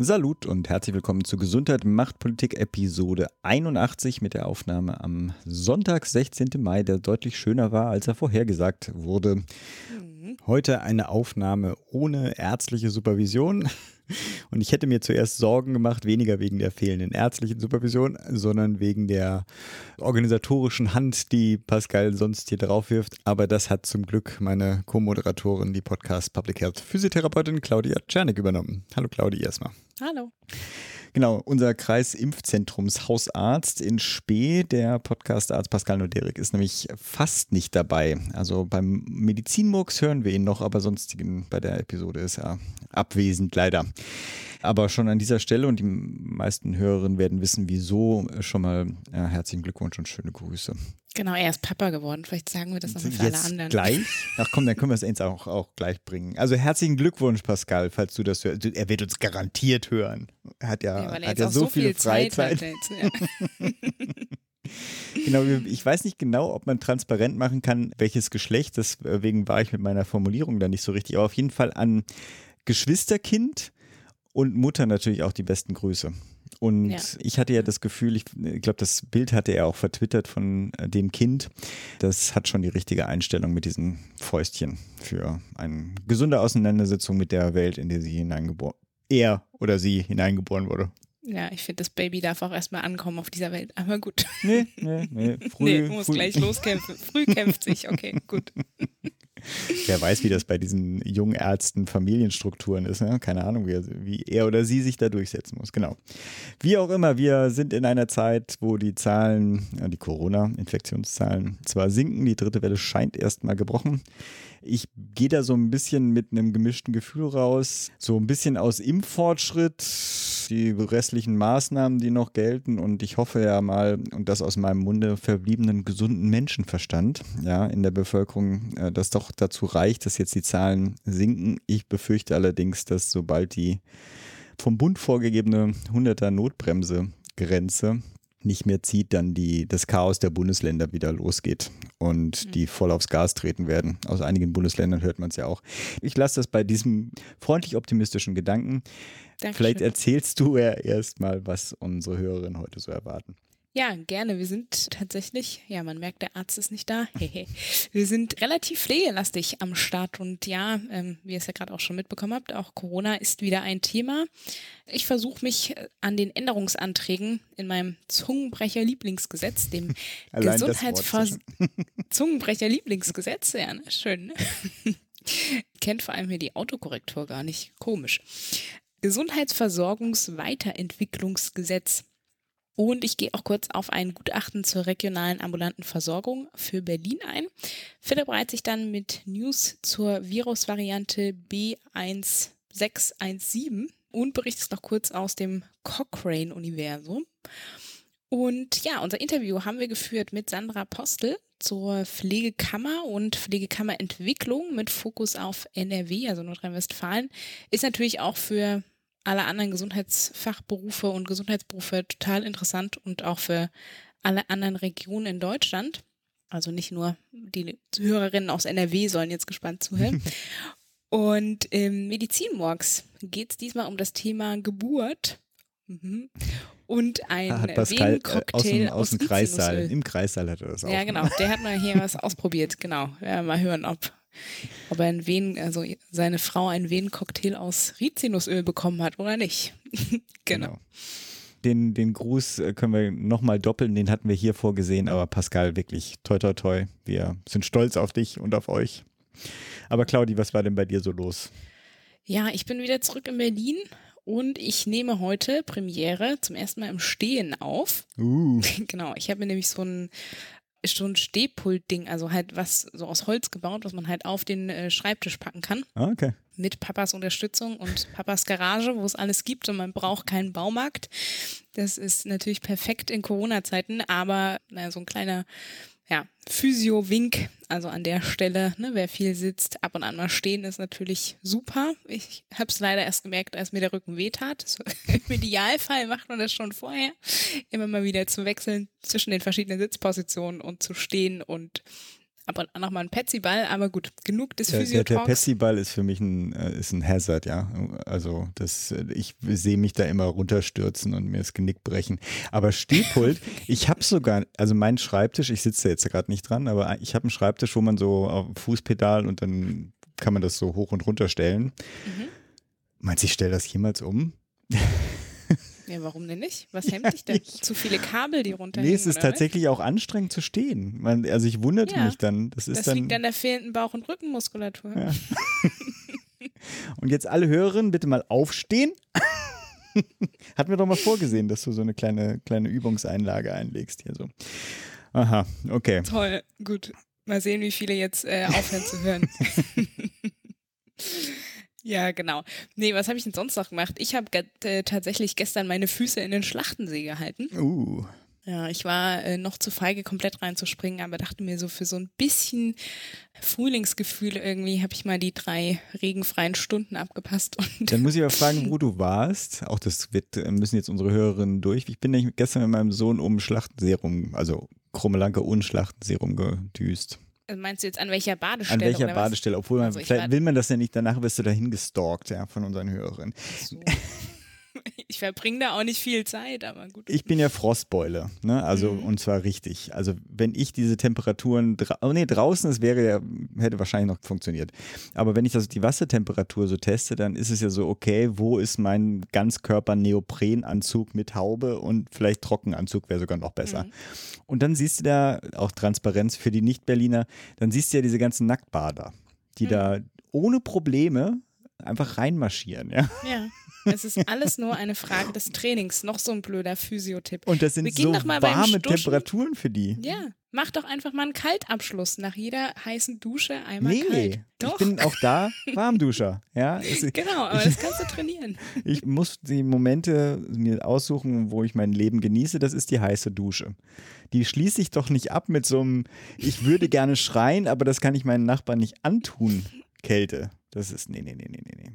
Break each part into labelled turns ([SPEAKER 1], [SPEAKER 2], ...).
[SPEAKER 1] Salut und herzlich willkommen zu Gesundheit macht Politik Episode 81 mit der Aufnahme am Sonntag, 16. Mai, der deutlich schöner war, als er vorhergesagt wurde. Mhm. Heute eine Aufnahme ohne ärztliche Supervision. Und ich hätte mir zuerst Sorgen gemacht, weniger wegen der fehlenden ärztlichen Supervision, sondern wegen der organisatorischen Hand, die Pascal sonst hier drauf wirft. Aber das hat zum Glück meine Co-Moderatorin, die Podcast Public Health Physiotherapeutin Claudia Czernik übernommen. Hallo Claudia erstmal.
[SPEAKER 2] Hallo.
[SPEAKER 1] Genau, unser Kreisimpfzentrums Hausarzt in Spee, der Podcastarzt Pascal Noderik, ist nämlich fast nicht dabei. Also beim Medizinmurks hören wir ihn noch, aber sonst bei der Episode ist er abwesend leider. Aber schon an dieser Stelle und die meisten Hörerinnen werden wissen, wieso, schon mal ja, herzlichen Glückwunsch und schöne Grüße.
[SPEAKER 2] Genau, er ist Papa geworden. Vielleicht sagen wir das nochmal für alle anderen.
[SPEAKER 1] Gleich? Ach komm, dann können wir es jetzt auch, auch gleich bringen. Also herzlichen Glückwunsch, Pascal, falls du das hörst. Er wird uns garantiert hören. Er hat ja, ja, hat ja so, so, viel, Freizeit. Jetzt, ja. genau, ich weiß nicht genau, ob man transparent machen kann, welches Geschlecht. Deswegen war ich mit meiner Formulierung da nicht so richtig. Aber auf jeden Fall an Geschwisterkind und Mutter natürlich auch die besten Grüße. Und ja. ich hatte ja das Gefühl, ich, glaube, das Bild hatte er auch vertwittert von äh, dem Kind. Das hat schon die richtige Einstellung mit diesen Fäustchen für eine gesunde Auseinandersetzung mit der Welt, in der sie hineingeboren, er oder sie hineingeboren wurde.
[SPEAKER 2] Ja, ich finde, das Baby darf auch erstmal ankommen auf dieser Welt. Aber gut.
[SPEAKER 1] Nee, nee, nee.
[SPEAKER 2] Früh, nee, muss früh. gleich loskämpfen. Früh kämpft sich. Okay, gut.
[SPEAKER 1] Wer weiß, wie das bei diesen jungen Ärzten Familienstrukturen ist. Ne? Keine Ahnung, wie er, wie er oder sie sich da durchsetzen muss. Genau. Wie auch immer, wir sind in einer Zeit, wo die Zahlen, die Corona-Infektionszahlen zwar sinken, die dritte Welle scheint erstmal gebrochen. Ich gehe da so ein bisschen mit einem gemischten Gefühl raus. So ein bisschen aus Impffortschritt, die restlichen Maßnahmen, die noch gelten. Und ich hoffe ja mal, und das aus meinem Munde verbliebenen gesunden Menschenverstand, ja, in der Bevölkerung, äh, das doch dazu reicht, dass jetzt die Zahlen sinken. Ich befürchte allerdings, dass sobald die vom Bund vorgegebene 100er Notbremse Grenze nicht mehr zieht, dann die, das Chaos der Bundesländer wieder losgeht und mhm. die voll aufs Gas treten werden. Aus einigen Bundesländern hört man es ja auch. Ich lasse das bei diesem freundlich optimistischen Gedanken. Dankeschön. Vielleicht erzählst du ja erst mal, was unsere Hörerinnen heute so erwarten.
[SPEAKER 2] Ja, gerne. Wir sind tatsächlich, ja, man merkt, der Arzt ist nicht da. wir sind relativ pflegelastig am Start und ja, ähm, wie ihr es ja gerade auch schon mitbekommen habt, auch Corona ist wieder ein Thema. Ich versuche mich äh, an den Änderungsanträgen in meinem Zungenbrecher-Lieblingsgesetz, dem Gesundheitsvers Zungenbrecher-Lieblingsgesetz, ja, ne? schön. Ne? Kennt vor allem hier die Autokorrektur gar nicht. Komisch. Gesundheitsversorgungsweiterentwicklungsgesetz. Und ich gehe auch kurz auf ein Gutachten zur regionalen ambulanten Versorgung für Berlin ein. Philipp reiht sich dann mit News zur Virusvariante B1617 und berichtet noch kurz aus dem Cochrane-Universum. Und ja, unser Interview haben wir geführt mit Sandra Postel zur Pflegekammer und Pflegekammerentwicklung mit Fokus auf NRW, also Nordrhein-Westfalen. Ist natürlich auch für alle anderen Gesundheitsfachberufe und Gesundheitsberufe total interessant und auch für alle anderen Regionen in Deutschland. Also nicht nur die Hörerinnen aus NRW sollen jetzt gespannt zuhören. und im Medizinmorgs geht es diesmal um das Thema Geburt. Mhm. Und ein
[SPEAKER 1] hat Pascal, Venencocktail äh, aus, aus dem Kreissaal. Im Kreissaal hat er das auch.
[SPEAKER 2] Ja, genau. Der hat mal hier was ausprobiert. Genau. Ja, mal hören, ob ob er ein Ven, also seine Frau einen Venencocktail aus Rizinusöl bekommen hat oder nicht. genau. genau.
[SPEAKER 1] Den, den Gruß äh, können wir nochmal doppeln, den hatten wir hier vorgesehen, aber Pascal, wirklich toi toi toi. Wir sind stolz auf dich und auf euch. Aber Claudi, was war denn bei dir so los?
[SPEAKER 2] Ja, ich bin wieder zurück in Berlin und ich nehme heute Premiere zum ersten Mal im Stehen auf.
[SPEAKER 1] Uh.
[SPEAKER 2] Genau, ich habe mir nämlich so ein so ein Stehpult-Ding, also halt was so aus Holz gebaut, was man halt auf den äh, Schreibtisch packen kann.
[SPEAKER 1] Ah, okay.
[SPEAKER 2] mit Papas Unterstützung und Papas Garage, wo es alles gibt und man braucht keinen Baumarkt. Das ist natürlich perfekt in Corona-Zeiten, aber naja, so ein kleiner ja, Physio-Wink, also an der Stelle, ne, wer viel sitzt, ab und an mal stehen, ist natürlich super. Ich habe es leider erst gemerkt, als mir der Rücken wehtat. So, Im Idealfall macht man das schon vorher, immer mal wieder zu wechseln zwischen den verschiedenen Sitzpositionen und zu stehen und ab und an nochmal ein Petsyball, aber gut, genug des
[SPEAKER 1] Der, der, der. Petsyball ist für mich ein, äh, ist ein Hazard, ja. Also das, äh, ich sehe mich da immer runterstürzen und mir das Genick brechen. Aber Stehpult, ich habe sogar, also mein Schreibtisch, ich sitze da jetzt gerade nicht dran, aber ich habe einen Schreibtisch, wo man so auf Fußpedal und dann kann man das so hoch und runter stellen.
[SPEAKER 2] Mhm.
[SPEAKER 1] Meinst du, ich stelle das jemals um?
[SPEAKER 2] Ja, warum denn nicht? Was hemmt dich denn? Zu viele Kabel, die runterhängen?
[SPEAKER 1] Nee, es ist tatsächlich auch anstrengend zu stehen. Man, also ich wunderte
[SPEAKER 2] Ja.
[SPEAKER 1] mich dann. Das ist
[SPEAKER 2] Das
[SPEAKER 1] dann.
[SPEAKER 2] liegt an der fehlenden Bauch- und Rückenmuskulatur.
[SPEAKER 1] Ja. Und jetzt alle Hörerinnen bitte mal aufstehen. Hatten wir doch mal vorgesehen, dass du so eine kleine, kleine Übungseinlage einlegst hier so. Aha, okay.
[SPEAKER 2] Toll, gut. Mal sehen, wie viele jetzt äh, aufhören zu hören. ja, genau. Nee, was habe ich denn sonst noch gemacht? Ich habe äh, tatsächlich gestern meine Füße in den Schlachtensee gehalten.
[SPEAKER 1] Uh,
[SPEAKER 2] Ja, ich war äh, noch zu feige, komplett reinzuspringen, aber dachte mir so, für so ein bisschen Frühlingsgefühl irgendwie habe ich mal die drei regenfreien Stunden abgepasst. Und
[SPEAKER 1] dann muss ich aber fragen, wo du warst. Auch das wird, äh, müssen jetzt unsere Hörerinnen durch. Ich bin nämlich gestern mit meinem Sohn um Schlachtenserum, also Krummelanke und Schlachtenserum gedüst.
[SPEAKER 2] Also meinst du jetzt an welcher Badestelle?
[SPEAKER 1] An welcher? Badestelle? Obwohl man,
[SPEAKER 2] Also ich
[SPEAKER 1] vielleicht will man das ja nicht, danach wirst du dahin gestalkt, ja, von unseren Hörerinnen.
[SPEAKER 2] So. Ich verbringe da auch nicht viel Zeit, aber gut.
[SPEAKER 1] Ich bin ja Frostbeule, ne? Also
[SPEAKER 2] Mhm.
[SPEAKER 1] und zwar richtig. Also wenn ich diese Temperaturen, dra oh nee, draußen, es wäre ja, hätte wahrscheinlich noch funktioniert. Aber wenn ich das die Wassertemperatur so teste, dann ist es ja so, okay, wo ist mein Ganzkörper Neoprenanzug mit Haube und vielleicht Trockenanzug wäre sogar noch besser.
[SPEAKER 2] Mhm.
[SPEAKER 1] Und dann siehst du da auch Transparenz für die Nicht-Berliner, dann siehst du ja diese ganzen Nacktbader, die
[SPEAKER 2] Mhm.
[SPEAKER 1] da ohne Probleme einfach reinmarschieren, ja.
[SPEAKER 2] Ja, es ist alles nur eine Frage des Trainings. Noch so ein blöder Physiotipp.
[SPEAKER 1] Und das sind
[SPEAKER 2] Beginn
[SPEAKER 1] so
[SPEAKER 2] doch mal beim
[SPEAKER 1] warme. Temperaturen für die.
[SPEAKER 2] Ja, mach doch einfach mal einen Kaltabschluss nach jeder heißen Dusche einmal
[SPEAKER 1] Nee,
[SPEAKER 2] kalt.
[SPEAKER 1] ich
[SPEAKER 2] Doch.
[SPEAKER 1] bin auch da Warmduscher. Ja, es,
[SPEAKER 2] Genau, aber das kannst du trainieren.
[SPEAKER 1] ich muss die Momente mir aussuchen, wo ich mein Leben genieße. Das ist die heiße Dusche. Die schließe ich doch nicht ab mit so einem, ich würde gerne schreien, aber das kann ich meinen Nachbarn nicht antun. Kälte. Das ist, nee, nee, nee, nee, nee, nee.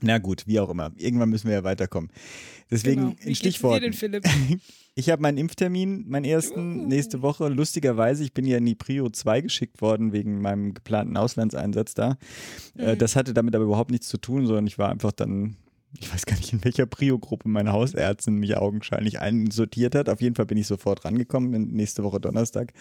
[SPEAKER 1] Na gut, wie auch immer. Irgendwann müssen wir ja weiterkommen. Deswegen
[SPEAKER 2] genau. Wie denn, Philipp?
[SPEAKER 1] Ich habe meinen Impftermin, meinen ersten,
[SPEAKER 2] Uh.
[SPEAKER 1] nächste Woche. Lustigerweise, ich bin ja in die Prio 2 geschickt worden wegen meinem geplanten Auslandseinsatz da. Äh,
[SPEAKER 2] Mhm.
[SPEAKER 1] das hatte damit aber überhaupt nichts zu tun, sondern ich war einfach dann, ich weiß gar nicht, in welcher Prio-Gruppe meine Hausärztin mich augenscheinlich einsortiert hat. Auf jeden Fall bin ich sofort rangekommen, nächste Woche Donnerstag.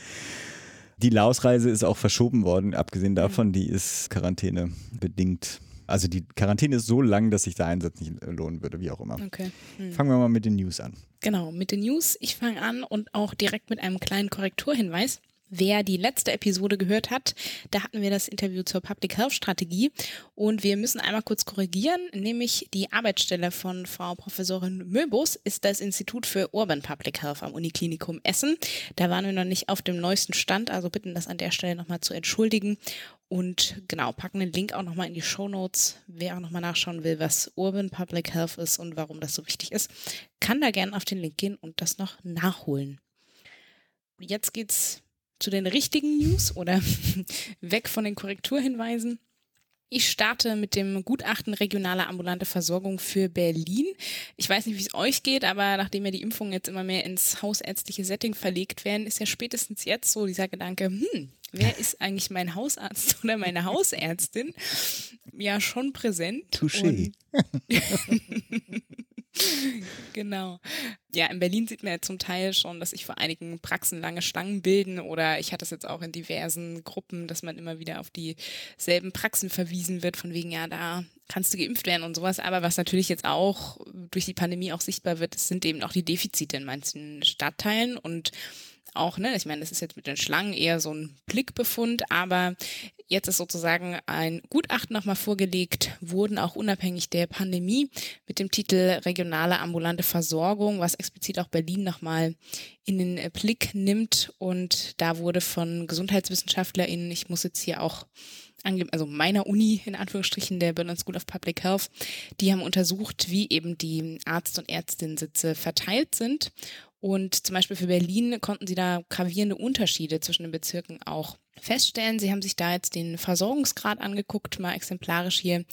[SPEAKER 1] Die Laos-Reise ist auch verschoben worden, abgesehen davon, die ist Quarantäne bedingt. Also die Quarantäne ist so lang, dass sich der Einsatz nicht lohnen würde, wie auch immer.
[SPEAKER 2] Okay. Hm.
[SPEAKER 1] Fangen wir mal mit den News an.
[SPEAKER 2] Genau, mit den News. Ich fange an und auch direkt mit einem kleinen Korrekturhinweis. Wer die letzte Episode gehört hat, da hatten wir das Interview zur Public Health Strategie und wir müssen einmal kurz korrigieren, nämlich die Arbeitsstelle von Frau Professorin Möbus ist das Institut für Urban Public Health am Uniklinikum Essen. Da waren wir noch nicht auf dem neuesten Stand, also bitten das an der Stelle nochmal zu entschuldigen und genau, packen den Link auch nochmal in die Show Notes. Wer auch nochmal nachschauen will, was Urban Public Health ist und warum das so wichtig ist, kann da gerne auf den Link gehen und das noch nachholen. Jetzt geht's zu den richtigen News oder weg von den Korrekturhinweisen. Ich starte mit dem Gutachten regionale ambulante Versorgung für Berlin. Ich weiß nicht, wie es euch geht, aber nachdem ja die Impfungen jetzt immer mehr ins hausärztliche Setting verlegt werden, ist ja spätestens jetzt so dieser Gedanke, hm, wer ist eigentlich mein Hausarzt oder meine Hausärztin? Ja, schon präsent.
[SPEAKER 1] Touché.
[SPEAKER 2] Genau. Ja, in Berlin sieht man ja zum Teil schon, dass sich vor einigen Praxen lange Schlangen bilden oder ich hatte es jetzt auch in diversen Gruppen, dass man immer wieder auf dieselben Praxen verwiesen wird, von wegen, ja, da kannst du geimpft werden und sowas. Aber was natürlich jetzt auch durch die Pandemie auch sichtbar wird, sind eben auch die Defizite in manchen Stadtteilen und auch, ne, ich meine, das ist jetzt mit den Schlangen eher so ein Blickbefund, aber jetzt ist sozusagen ein Gutachten nochmal vorgelegt, wurden auch unabhängig der Pandemie mit dem Titel Regionale ambulante Versorgung, was explizit auch Berlin nochmal in den Blick nimmt. Und da wurde von GesundheitswissenschaftlerInnen, ich muss jetzt hier auch also meiner Uni in Anführungsstrichen, der Berlin School of Public Health, die haben untersucht, wie eben die Arzt- und Ärztinnen-Sitze verteilt sind. Und zum Beispiel für Berlin konnten sie da gravierende Unterschiede zwischen den Bezirken auch feststellen. Sie haben sich da jetzt den Versorgungsgrad angeguckt, mal exemplarisch hier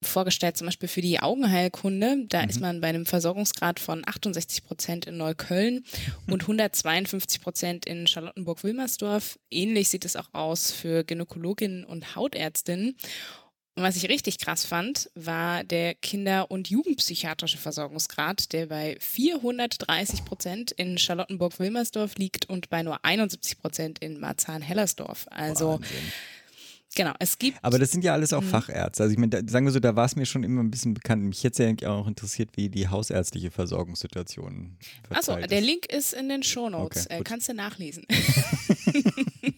[SPEAKER 2] vorgestellt, zum Beispiel für die Augenheilkunde. Da mhm. ist man bei einem Versorgungsgrad von 68 Prozent in Neukölln und 152 Prozent in Charlottenburg-Wilmersdorf. Ähnlich sieht es auch aus für Gynäkologinnen und Hautärztinnen. Und was ich richtig krass fand, war der Kinder- und Jugendpsychiatrische Versorgungsgrad, der bei 430 Prozent in Charlottenburg-Wilmersdorf liegt und bei nur 71 Prozent in Marzahn-Hellersdorf. Also Wahnsinn. Genau, es gibt.
[SPEAKER 1] Aber das sind ja alles auch mhm. Fachärzte. Also ich meine, sagen wir so, da war es mir schon immer ein bisschen bekannt. Mich hätte ja eigentlich auch interessiert, wie die hausärztliche Versorgungssituation
[SPEAKER 2] Achso, der Link ist in den Shownotes. Okay, äh, kannst du nachlesen.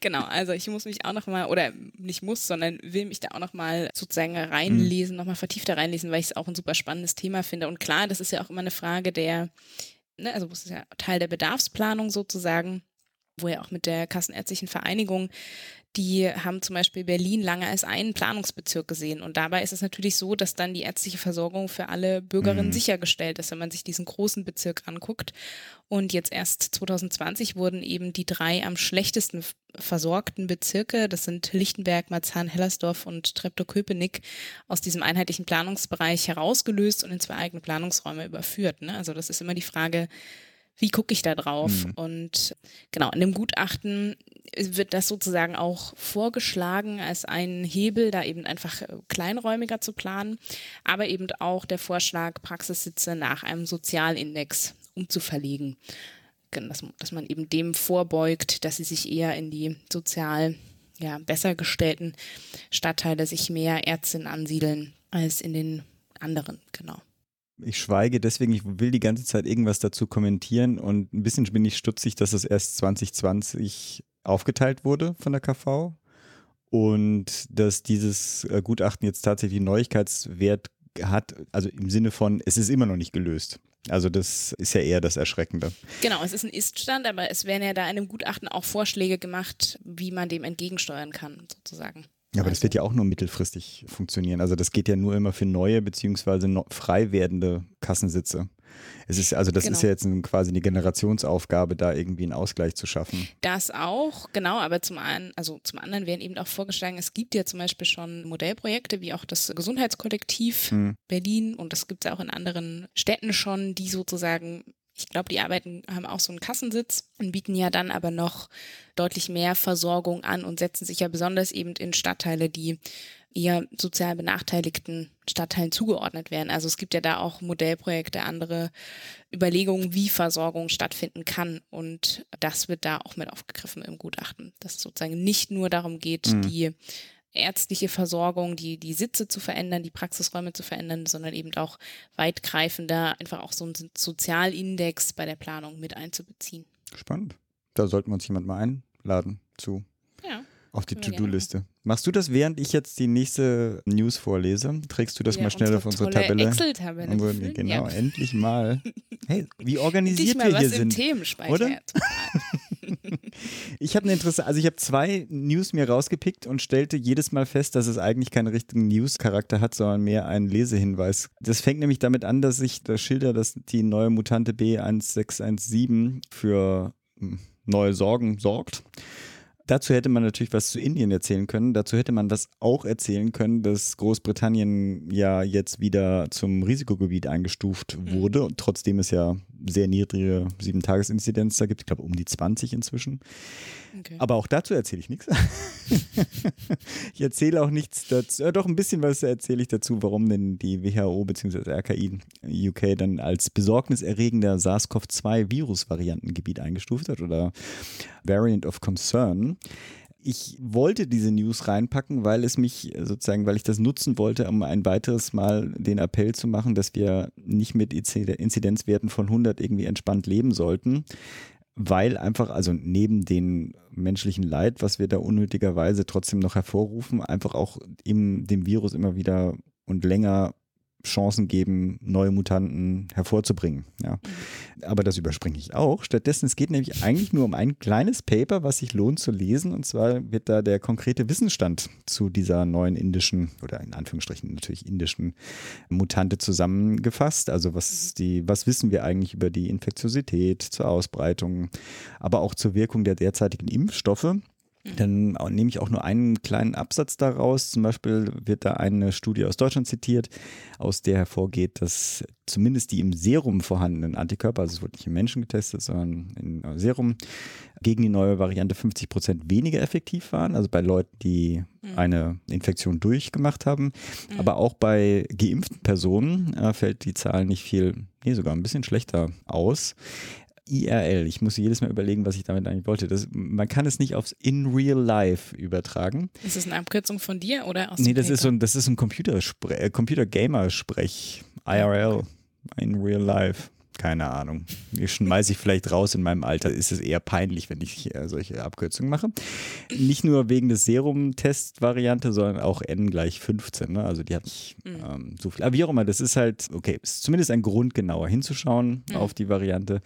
[SPEAKER 2] genau, also ich muss mich auch nochmal, oder nicht muss, sondern will mich da auch nochmal sozusagen reinlesen, mhm. nochmal vertiefter reinlesen, weil ich es auch ein super spannendes Thema finde. Und klar, das ist ja auch immer eine Frage der, ne, also das ist ja Teil der Bedarfsplanung sozusagen wo ja auch mit der Kassenärztlichen Vereinigung die haben zum Beispiel Berlin lange als einen Planungsbezirk gesehen. Und dabei ist es natürlich so, dass dann die ärztliche Versorgung für alle Bürgerinnen mhm. sichergestellt ist, wenn man sich diesen großen Bezirk anguckt. Und jetzt erst 2020 wurden eben die drei am schlechtesten versorgten Bezirke, das sind Lichtenberg, Marzahn-Hellersdorf und Treptow-Köpenick, aus diesem einheitlichen Planungsbereich herausgelöst und in zwei eigene Planungsräume überführt. Ne? Also das ist immer die Frage, wie gucke ich da drauf? Mhm. Und genau, in dem Gutachten wird das sozusagen auch vorgeschlagen als ein Hebel, da eben einfach äh, kleinräumiger zu planen, aber eben auch der Vorschlag, Praxissitze nach einem Sozialindex umzuverlegen. Dass, dass man eben dem vorbeugt, dass sie sich eher in die sozial ja, besser gestellten Stadtteile sich mehr Ärztinnen ansiedeln als in den anderen, genau.
[SPEAKER 1] Ich schweige deswegen, ich will die ganze Zeit irgendwas dazu kommentieren und ein bisschen bin ich stutzig, dass es erst 2020 aufgeteilt wurde von der KV und dass dieses äh, Gutachten jetzt tatsächlich Neuigkeitswert hat, also im Sinne von, es ist immer noch nicht gelöst. Also das ist ja eher das Erschreckende.
[SPEAKER 2] Genau, es ist ein Ist-Stand, aber es werden ja da in dem Gutachten auch Vorschläge gemacht, wie man dem entgegensteuern kann, sozusagen.
[SPEAKER 1] Ja, aber das wird ja auch nur mittelfristig funktionieren. Also das geht ja nur immer für neue beziehungsweise frei werdende Kassensitze. Es ist also das genau. ist ja jetzt quasi eine Generationsaufgabe, da irgendwie einen Ausgleich zu schaffen.
[SPEAKER 2] Das auch, genau. Aber zum einen, also zum anderen werden eben auch vorgeschlagen, es gibt ja zum Beispiel schon Modellprojekte wie auch das Gesundheitskollektiv hm. Berlin und das gibt es auch in anderen Städten schon, die sozusagen ich glaube, die arbeiten, haben auch so einen Kassensitz und bieten ja dann aber noch deutlich mehr Versorgung an und setzen sich ja besonders eben in Stadtteile, die eher sozial benachteiligten Stadtteilen zugeordnet werden. Also es gibt ja da auch Modellprojekte, andere Überlegungen, wie Versorgung stattfinden kann. Und das wird da auch mit aufgegriffen im Gutachten, dass es sozusagen nicht nur darum geht, mhm. die ärztliche Versorgung, die, die Sitze zu verändern, die Praxisräume zu verändern, sondern eben auch weitgreifender einfach auch so einen Sozialindex bei der Planung mit einzubeziehen.
[SPEAKER 1] Spannend. Da sollten wir uns jemand mal einladen zu.
[SPEAKER 2] Ja.
[SPEAKER 1] Auf die To-Do-Liste. Machst du das, während ich jetzt die nächste News vorlese? Trägst du das ja, mal schnell auf unsere Tabelle?
[SPEAKER 2] Excel-Tabelle.
[SPEAKER 1] Genau, ja. endlich mal. Hey, wie organisiert wir hier sind. Oder? ich habe eine Interesse, also ich habe zwei News mir rausgepickt und stellte jedes Mal fest, dass es eigentlich keinen richtigen News-Charakter hat, sondern mehr einen Lesehinweis. Das fängt nämlich damit an, dass ich das Schilder, dass die neue Mutante B1617 für hm, neue Sorgen sorgt. Dazu hätte man natürlich was zu Indien erzählen können. Dazu hätte man das auch erzählen können, dass Großbritannien ja jetzt wieder zum Risikogebiet eingestuft mhm. wurde, mhm. trotzdem es ja sehr niedrige Sieben-Tages-Inzidenz da gibt. Ich glaube, um die 20 inzwischen. Okay. Aber auch dazu erzähle ich nichts. ich erzähle auch nichts dazu. Doch ein bisschen was erzähle ich dazu, warum denn die WHO bzw. RKI UK dann als besorgniserregender SARS-CoV-2-Virusvariantengebiet eingestuft hat oder Variant of Concern ich wollte diese News reinpacken, weil es mich sozusagen, weil ich das nutzen wollte, um ein weiteres Mal den Appell zu machen, dass wir nicht mit Inzidenzwerten von 100 irgendwie entspannt leben sollten, weil einfach, also neben dem menschlichen Leid, was wir da unnötigerweise trotzdem noch hervorrufen, einfach auch im, dem Virus immer wieder und länger Chancen geben, neue Mutanten hervorzubringen. Ja. Aber das überspringe ich auch. Stattdessen, es geht nämlich eigentlich nur um ein kleines Paper, was sich lohnt zu lesen. Und zwar wird da der konkrete Wissensstand zu dieser neuen indischen oder in Anführungsstrichen natürlich indischen Mutante zusammengefasst. Also was die, was wissen wir eigentlich über die Infektiosität, zur Ausbreitung, aber auch zur Wirkung der derzeitigen Impfstoffe. Dann nehme ich auch nur einen kleinen Absatz daraus. Zum Beispiel wird da eine Studie aus Deutschland zitiert, aus der hervorgeht, dass zumindest die im Serum vorhandenen Antikörper, also es wurde nicht im Menschen getestet, sondern im Serum, gegen die neue Variante 50 Prozent weniger effektiv waren. Also bei Leuten, die eine Infektion durchgemacht haben. Aber auch bei geimpften Personen äh, fällt die Zahl nicht viel, nee, sogar ein bisschen schlechter aus. IRL. Ich muss jedes Mal überlegen, was ich damit eigentlich wollte. Das, man kann es nicht aufs In Real Life übertragen.
[SPEAKER 2] Ist das eine Abkürzung von dir oder aus
[SPEAKER 1] Nee,
[SPEAKER 2] dem
[SPEAKER 1] das ist so ein, das ist ein Computerspre äh, Computer-Gamer-Sprech. IRL. In Real Life. Keine Ahnung. Die schmeiße ich vielleicht raus in meinem Alter. Ist es eher peinlich, wenn ich äh, solche Abkürzungen mache. Nicht nur wegen des Serum-Test-Variante, sondern auch N gleich 15. Ne? Also die hat nicht ähm, so viel. Aber wie auch immer, das ist halt, okay, ist zumindest ein Grund, genauer hinzuschauen auf die Variante.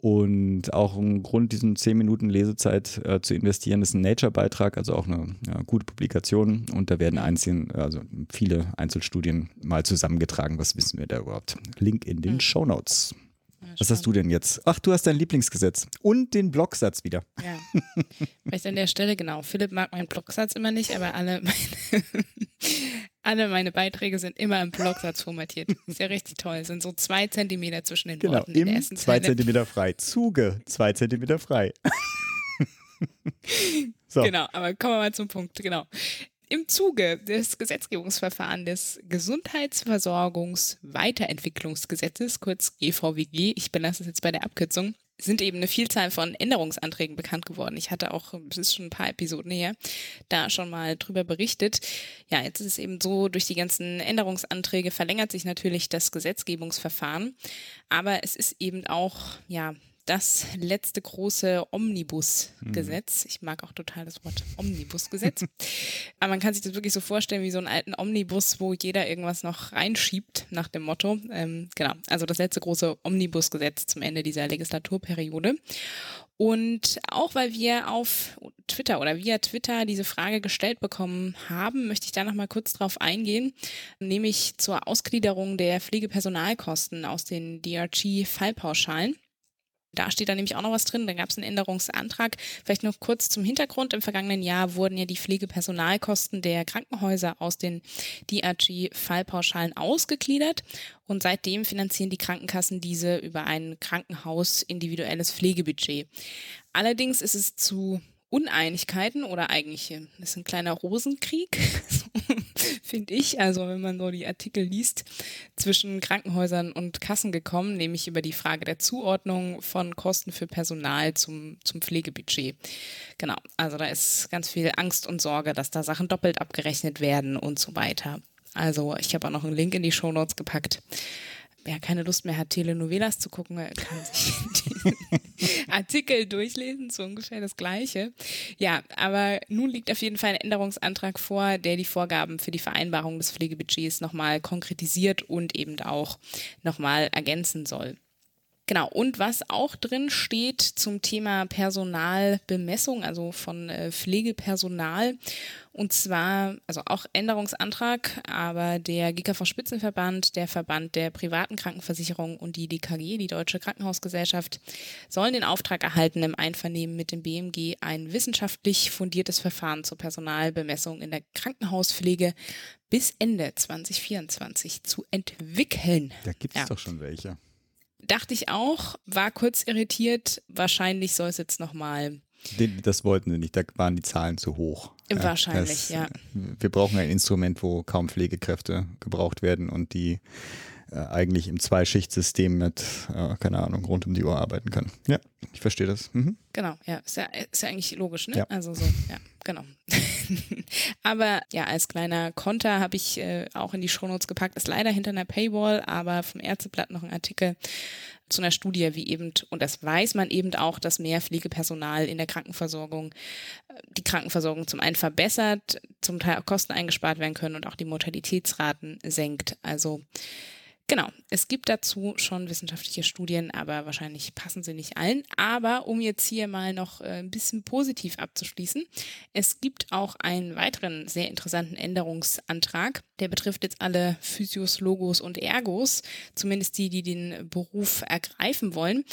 [SPEAKER 1] Und auch ein Grund, diesen 10 Minuten Lesezeit äh, zu investieren, ist ein Nature-Beitrag, also auch eine ja, gute Publikation. Und da werden einzeln, also viele Einzelstudien mal zusammengetragen. Was wissen wir da überhaupt? Link in den Show Notes. Was hast du denn jetzt? Ach, du hast dein Lieblingsgesetz und den Blocksatz wieder.
[SPEAKER 2] Ja. Vielleicht an der Stelle, genau. Philipp mag meinen Blocksatz immer nicht, aber alle meine, alle meine Beiträge sind immer im Blocksatz formatiert. Ist ja richtig toll. Sind so zwei Zentimeter zwischen den
[SPEAKER 1] Genau,
[SPEAKER 2] Worten in der
[SPEAKER 1] im
[SPEAKER 2] ersten
[SPEAKER 1] zwei. Zentimeter frei. Zuge, zwei Zentimeter frei. so.
[SPEAKER 2] Genau, aber kommen wir mal zum Punkt. Genau. Im Zuge des Gesetzgebungsverfahrens des Gesundheitsversorgungs-Weiterentwicklungsgesetzes, kurz GVWG, ich belasse es jetzt bei der Abkürzung, sind eben eine Vielzahl von Änderungsanträgen bekannt geworden. Ich hatte auch, das ist schon ein paar Episoden her, da schon mal drüber berichtet. Ja, jetzt ist es eben so, durch die ganzen Änderungsanträge verlängert sich natürlich das Gesetzgebungsverfahren, aber es ist eben auch, ja, das letzte große Omnibus-Gesetz. Ich mag auch total das Wort Omnibus-Gesetz. Aber man kann sich das wirklich so vorstellen wie so einen alten Omnibus, wo jeder irgendwas noch reinschiebt nach dem Motto. Ähm, genau, also das letzte große Omnibus-Gesetz zum Ende dieser Legislaturperiode. Und auch weil wir auf Twitter oder via Twitter diese Frage gestellt bekommen haben, möchte ich da nochmal kurz drauf eingehen, nämlich zur Ausgliederung der Pflegepersonalkosten aus den DRG-Fallpauschalen. Da steht da nämlich auch noch was drin. Da gab es einen Änderungsantrag. Vielleicht noch kurz zum Hintergrund. Im vergangenen Jahr wurden ja die Pflegepersonalkosten der Krankenhäuser aus den DRG-Fallpauschalen ausgegliedert. Und seitdem finanzieren die Krankenkassen diese über ein Krankenhaus-individuelles Pflegebudget. Allerdings ist es zu Uneinigkeiten oder eigentlich äh, das ist ein kleiner Rosenkrieg, finde ich. Also wenn man so die Artikel liest, zwischen Krankenhäusern und Kassen gekommen, nämlich über die Frage der Zuordnung von Kosten für Personal zum, zum Pflegebudget. Genau, also da ist ganz viel Angst und Sorge, dass da Sachen doppelt abgerechnet werden und so weiter. Also ich habe auch noch einen Link in die Shownotes gepackt. Wer keine Lust mehr hat, Telenovelas zu gucken, kann sich die Artikel durchlesen, so ungefähr das Gleiche. Ja, aber nun liegt auf jeden Fall ein Änderungsantrag vor, der die Vorgaben für die Vereinbarung des Pflegebudgets nochmal konkretisiert und eben auch nochmal ergänzen soll. Genau, und was auch drin steht zum Thema Personalbemessung, also von äh, Pflegepersonal, und zwar, also auch Änderungsantrag, aber der GKV Spitzenverband, der Verband der privaten Krankenversicherung und die DKG, die Deutsche Krankenhausgesellschaft, sollen den Auftrag erhalten, im Einvernehmen mit dem BMG ein wissenschaftlich fundiertes Verfahren zur Personalbemessung in der Krankenhauspflege bis Ende 2024 zu entwickeln.
[SPEAKER 1] Da gibt es
[SPEAKER 2] Ja.
[SPEAKER 1] doch schon welche.
[SPEAKER 2] Dachte ich auch, war kurz irritiert. Wahrscheinlich soll es jetzt nochmal.
[SPEAKER 1] Das wollten sie nicht, da waren die Zahlen zu hoch.
[SPEAKER 2] Wahrscheinlich, ja.
[SPEAKER 1] Wir brauchen ein Instrument, wo kaum Pflegekräfte gebraucht werden und die äh, eigentlich im Zweischichtsystem mit, äh, keine Ahnung, rund um die Uhr arbeiten können. Ja, ich verstehe das. Mhm.
[SPEAKER 2] Genau, ja, ist ja, ist ja eigentlich logisch, ne?
[SPEAKER 1] Ja.
[SPEAKER 2] Also so, ja, genau. aber ja, als kleiner Konter habe ich äh, auch in die Shownotes gepackt, ist leider hinter einer Paywall, aber vom Ärzteblatt noch ein Artikel zu einer Studie, wie eben, und das weiß man eben auch, dass mehr Pflegepersonal in der Krankenversorgung äh, die Krankenversorgung zum einen verbessert, zum Teil auch Kosten eingespart werden können und auch die Mortalitätsraten senkt. Also Genau, es gibt dazu schon wissenschaftliche Studien, aber wahrscheinlich passen sie nicht allen. Aber um jetzt hier mal noch äh, ein bisschen positiv abzuschließen, es gibt auch einen weiteren sehr interessanten Änderungsantrag. Der betrifft jetzt alle Physios, Logos und Ergos, zumindest die, die den Beruf ergreifen wollen.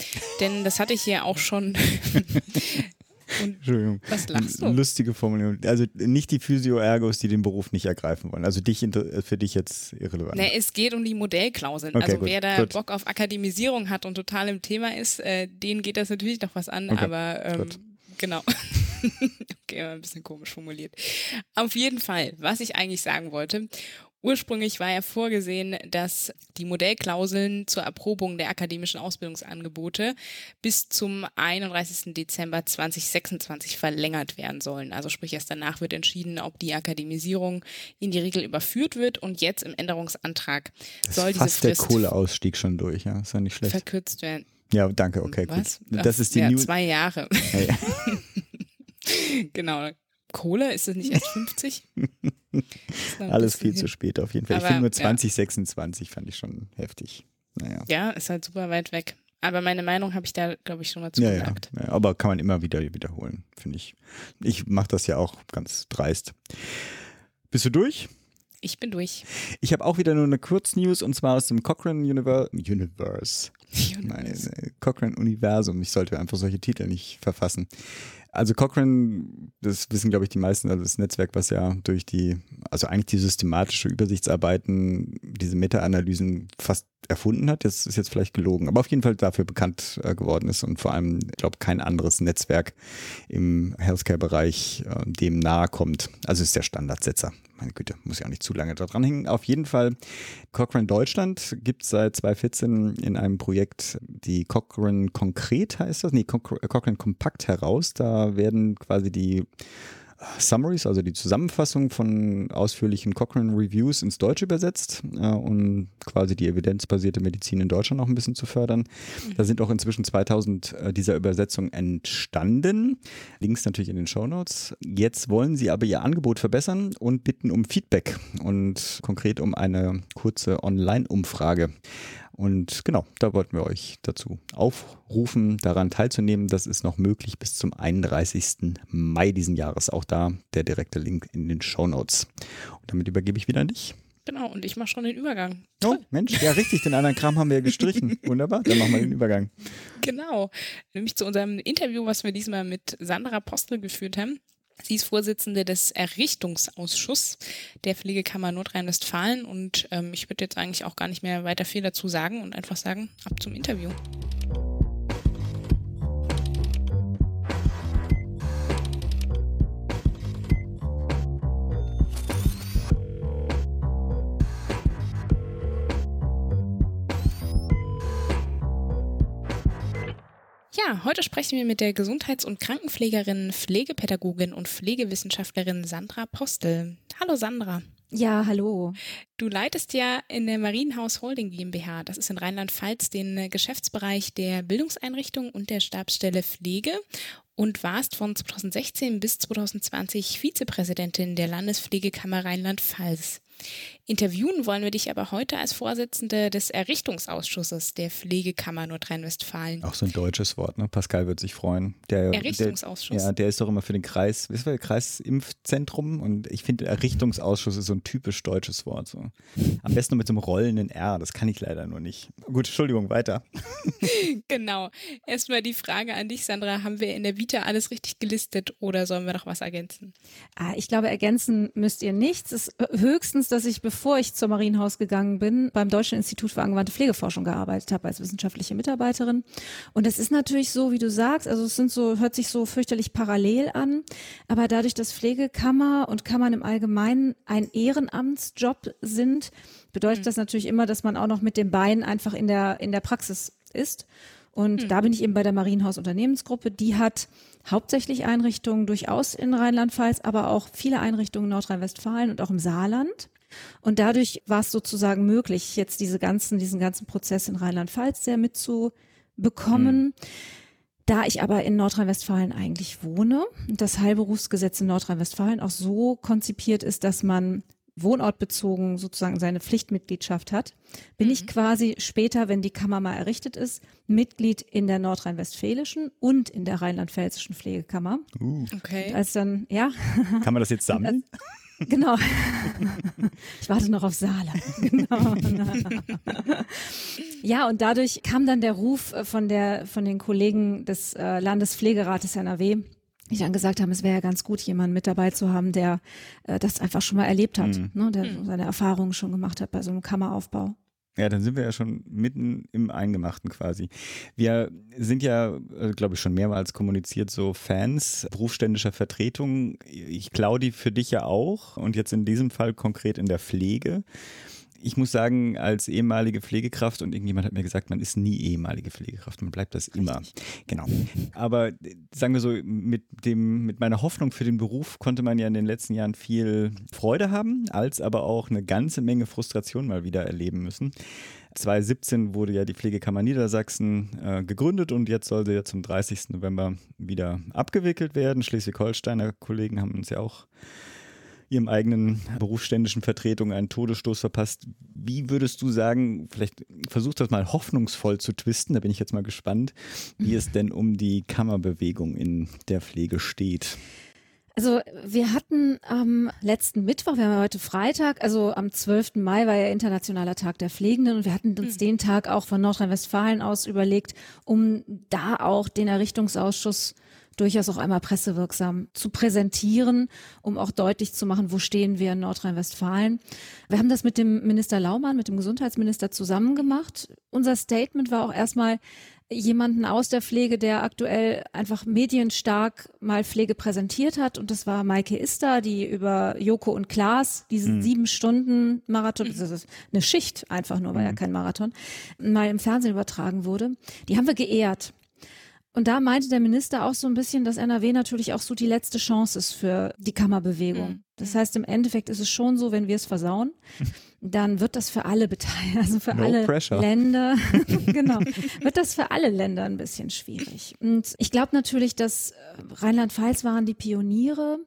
[SPEAKER 2] Denn das hatte ich ja auch schon
[SPEAKER 1] Entschuldigung.
[SPEAKER 2] Was lachst du?
[SPEAKER 1] Lustige Formulierung. Also nicht die Physio-Ergos, die den Beruf nicht ergreifen wollen. Also dich für dich jetzt irrelevant.
[SPEAKER 2] Nee, es geht um die Modellklauseln.
[SPEAKER 1] Okay,
[SPEAKER 2] also
[SPEAKER 1] gut,
[SPEAKER 2] wer da
[SPEAKER 1] gut.
[SPEAKER 2] Bock auf Akademisierung hat und total im Thema ist, äh, denen geht das natürlich noch was an,
[SPEAKER 1] Okay,
[SPEAKER 2] aber ähm,
[SPEAKER 1] gut.
[SPEAKER 2] genau. okay, war ein bisschen komisch formuliert. Auf jeden Fall, was ich eigentlich sagen wollte. Ursprünglich war ja vorgesehen, dass die Modellklauseln zur Erprobung der akademischen Ausbildungsangebote bis zum 31. Dezember 2026 verlängert werden sollen. Also sprich, erst danach wird entschieden, ob die Akademisierung in die Regel überführt wird. Und jetzt im Änderungsantrag
[SPEAKER 1] Das
[SPEAKER 2] soll diese
[SPEAKER 1] fast der
[SPEAKER 2] Frist
[SPEAKER 1] Kohleausstieg schon durch, ja. Ist ja nicht schlecht.
[SPEAKER 2] verkürzt werden.
[SPEAKER 1] Ja, danke, okay,
[SPEAKER 2] Was?
[SPEAKER 1] gut. Das ist die
[SPEAKER 2] ja,
[SPEAKER 1] News.
[SPEAKER 2] zwei Jahre.
[SPEAKER 1] Hey.
[SPEAKER 2] genau. Kohle, ist das nicht erst 50? Ist noch ein
[SPEAKER 1] Alles viel zu
[SPEAKER 2] hin.
[SPEAKER 1] spät auf jeden Fall. ich
[SPEAKER 2] Aber,
[SPEAKER 1] finde nur
[SPEAKER 2] ja.
[SPEAKER 1] 2026 fand ich schon heftig. Naja.
[SPEAKER 2] Ja, ist halt super weit weg. Aber meine Meinung habe ich da, glaube ich, schon mal zu
[SPEAKER 1] Ja, ja,
[SPEAKER 2] gesagt.
[SPEAKER 1] ja, aber kann man immer wieder wiederholen, finde ich. Ich mache das ja auch ganz dreist. Bist du durch?
[SPEAKER 2] Ich bin durch.
[SPEAKER 1] Ich habe auch wieder nur eine Kurznews und zwar aus dem Cochrane Univer Universe. Nein, äh, Cochrane Universum. Ich sollte einfach solche Titel nicht verfassen. Also Cochrane, das wissen glaube ich die meisten, also das Netzwerk, was ja durch die, also eigentlich die systematische Übersichtsarbeiten, diese Meta-Analysen fast erfunden hat. Das ist jetzt vielleicht gelogen, aber auf jeden Fall dafür bekannt äh, geworden ist und vor allem, ich glaube, kein anderes Netzwerk im Healthcare-Bereich äh, dem nahe kommt. Also ist der Standardsetzer. Meine Güte, muss ja auch nicht zu lange da dran hängen. Auf jeden Fall, Cochrane Deutschland gibt seit 2014 in einem Projekt die Cochrane Konkret heißt das, nee, Coch- Cochrane Kompakt heraus. Da werden quasi die Summaries, also die Zusammenfassung von ausführlichen Cochrane Reviews ins Deutsche übersetzt, äh, um quasi die evidenzbasierte Medizin in Deutschland noch ein bisschen zu fördern. Da sind auch inzwischen 2000 äh, dieser Übersetzungen entstanden. Links natürlich in den Show Notes. Jetzt wollen sie aber ihr Angebot verbessern und bitten um Feedback und konkret um eine kurze Online-Umfrage. Und genau, da wollten wir euch dazu aufrufen, daran teilzunehmen. Das ist noch möglich bis zum 31. Mai diesen Jahres. Auch da der direkte Link in den Show Notes. Und damit übergebe ich wieder an dich.
[SPEAKER 2] Genau, und ich mache schon den Übergang.
[SPEAKER 1] Oh, Mensch, ja richtig, den anderen Kram haben wir ja gestrichen. Wunderbar, dann machen wir den Übergang.
[SPEAKER 2] Genau. Nämlich zu unserem Interview, was wir diesmal mit Sandra Postel geführt haben. Sie ist Vorsitzende des Errichtungsausschusses der Pflegekammer Nordrhein-Westfalen und ähm, ich würde jetzt eigentlich auch gar nicht mehr weiter viel dazu sagen und einfach sagen, ab zum Interview. Ja, heute sprechen wir mit der Gesundheits- und Krankenpflegerin, Pflegepädagogin und Pflegewissenschaftlerin Sandra Postel. Hallo Sandra.
[SPEAKER 3] Ja, hallo.
[SPEAKER 2] Du leitest ja in der Marienhaus Holding GmbH, das ist in Rheinland-Pfalz, den Geschäftsbereich der Bildungseinrichtung und der Stabsstelle Pflege und warst von 2016 bis 2020 Vizepräsidentin der Landespflegekammer Rheinland-Pfalz. Interviewen wollen wir dich aber heute als Vorsitzende des Errichtungsausschusses der Pflegekammer Nordrhein-Westfalen.
[SPEAKER 1] Auch so ein deutsches Wort, ne? Pascal wird sich freuen. Der,
[SPEAKER 2] Errichtungsausschuss.
[SPEAKER 1] Der, ja, der ist doch immer für den Kreis, wisst ihr, Kreisimpfzentrum und ich finde, Errichtungsausschuss ist so ein typisch deutsches Wort. So. Am besten mit so einem rollenden R, das kann ich leider nur nicht. Gut, Entschuldigung, weiter.
[SPEAKER 2] Genau. Erstmal die Frage an dich, Sandra. Haben wir in der Vita alles richtig gelistet oder sollen wir noch was ergänzen?
[SPEAKER 3] Ah, ich glaube, ergänzen müsst ihr nichts. Es ist höchstens, dass ich, bevor ich zur Marienhaus gegangen bin, beim Deutschen Institut für angewandte Pflegeforschung gearbeitet habe als wissenschaftliche Mitarbeiterin. Und es ist natürlich so, wie du sagst, also es sind so, hört sich so fürchterlich parallel an. Aber dadurch, dass Pflegekammer und Kammern im Allgemeinen ein Ehrenamtsjob sind, bedeutet das natürlich immer, dass man auch noch mit dem Bein einfach in der, in der Praxis ist. Und da bin ich eben bei der Marienhaus Unternehmensgruppe. Die hat hauptsächlich Einrichtungen durchaus in Rheinland-Pfalz, aber auch viele Einrichtungen in Nordrhein-Westfalen und auch im Saarland. Und dadurch war es sozusagen möglich, jetzt diese ganzen, diesen ganzen Prozess in Rheinland-Pfalz sehr mitzubekommen. Mhm. Da ich aber in Nordrhein-Westfalen eigentlich wohne, das Heilberufsgesetz in Nordrhein-Westfalen auch so konzipiert ist, dass man wohnortbezogen sozusagen seine Pflichtmitgliedschaft hat, bin mhm. ich quasi später, wenn die Kammer mal errichtet ist, Mitglied in der nordrhein-westfälischen und in der rheinland-pfälzischen Pflegekammer.
[SPEAKER 1] Uh.
[SPEAKER 2] Okay.
[SPEAKER 3] Als dann, ja.
[SPEAKER 1] Kann man das jetzt sammeln?
[SPEAKER 3] Genau. Ich warte noch auf Saale. Genau. Ja, und dadurch kam dann der Ruf von der, von den Kollegen des äh, Landespflegerates NRW, die dann gesagt haben, es wäre ja ganz gut, jemanden mit dabei zu haben, der äh, das einfach schon mal erlebt hat, mhm. ne, der mhm. seine Erfahrungen schon gemacht hat bei so einem Kammeraufbau.
[SPEAKER 1] Ja, dann sind wir ja schon mitten im Eingemachten quasi. Wir sind ja, äh, glaube ich, schon mehrmals kommuniziert, so Fans berufsständischer Vertretung. Ich klaue die für dich ja auch und jetzt in diesem Fall konkret in der Pflege ich muss sagen, als ehemalige Pflegekraft und irgendjemand hat mir gesagt, man ist nie ehemalige Pflegekraft, man bleibt das immer. Genau. Aber sagen wir so, mit dem, mit meiner Hoffnung für den Beruf konnte man ja in den letzten Jahren viel Freude haben, als aber auch eine ganze Menge Frustration mal wieder erleben müssen. 2017 wurde ja die Pflegekammer Niedersachsen äh, gegründet und jetzt soll sie ja zum 30. November wieder abgewickelt werden. Schleswig-Holsteiner Kollegen haben uns ja auch ihrem eigenen berufsständischen Vertretung einen Todesstoß verpasst. Wie würdest du sagen, vielleicht versuch das mal hoffnungsvoll zu twisten, da bin ich jetzt mal gespannt, wie es denn um die Kammerbewegung in der Pflege steht.
[SPEAKER 3] Also wir hatten am letzten Mittwoch, wir haben heute Freitag, also am 12. Mai war ja Internationaler Tag der Pflegenden und wir hatten uns mhm. den Tag auch von Nordrhein-Westfalen aus überlegt, um da auch den Errichtungsausschuss durchaus auch einmal pressewirksam zu präsentieren, um auch deutlich zu machen, wo stehen wir in Nordrhein-Westfalen. Wir haben das mit dem Minister Laumann, mit dem Gesundheitsminister zusammen gemacht. Unser Statement war auch erstmal, jemanden aus der Pflege, der aktuell einfach medienstark mal Pflege präsentiert hat. Und das war Maike Ister, die über Joko und Klaas diesen mhm. sieben Stunden Marathon, das ist eine Schicht einfach nur, war mhm. ja kein Marathon, mal im Fernsehen übertragen wurde. Die haben wir geehrt. Und da meinte der Minister auch so ein bisschen, dass NRW natürlich auch so die letzte Chance ist für die Kammerbewegung. Mhm. Das heißt, im Endeffekt ist es schon so, wenn wir es versauen, dann wird das für alle beteiligt, also für no alle pressure. Länder, genau, wird das für alle Länder ein bisschen schwierig. Und ich glaube natürlich, dass äh, Rheinland-Pfalz waren die Pioniere.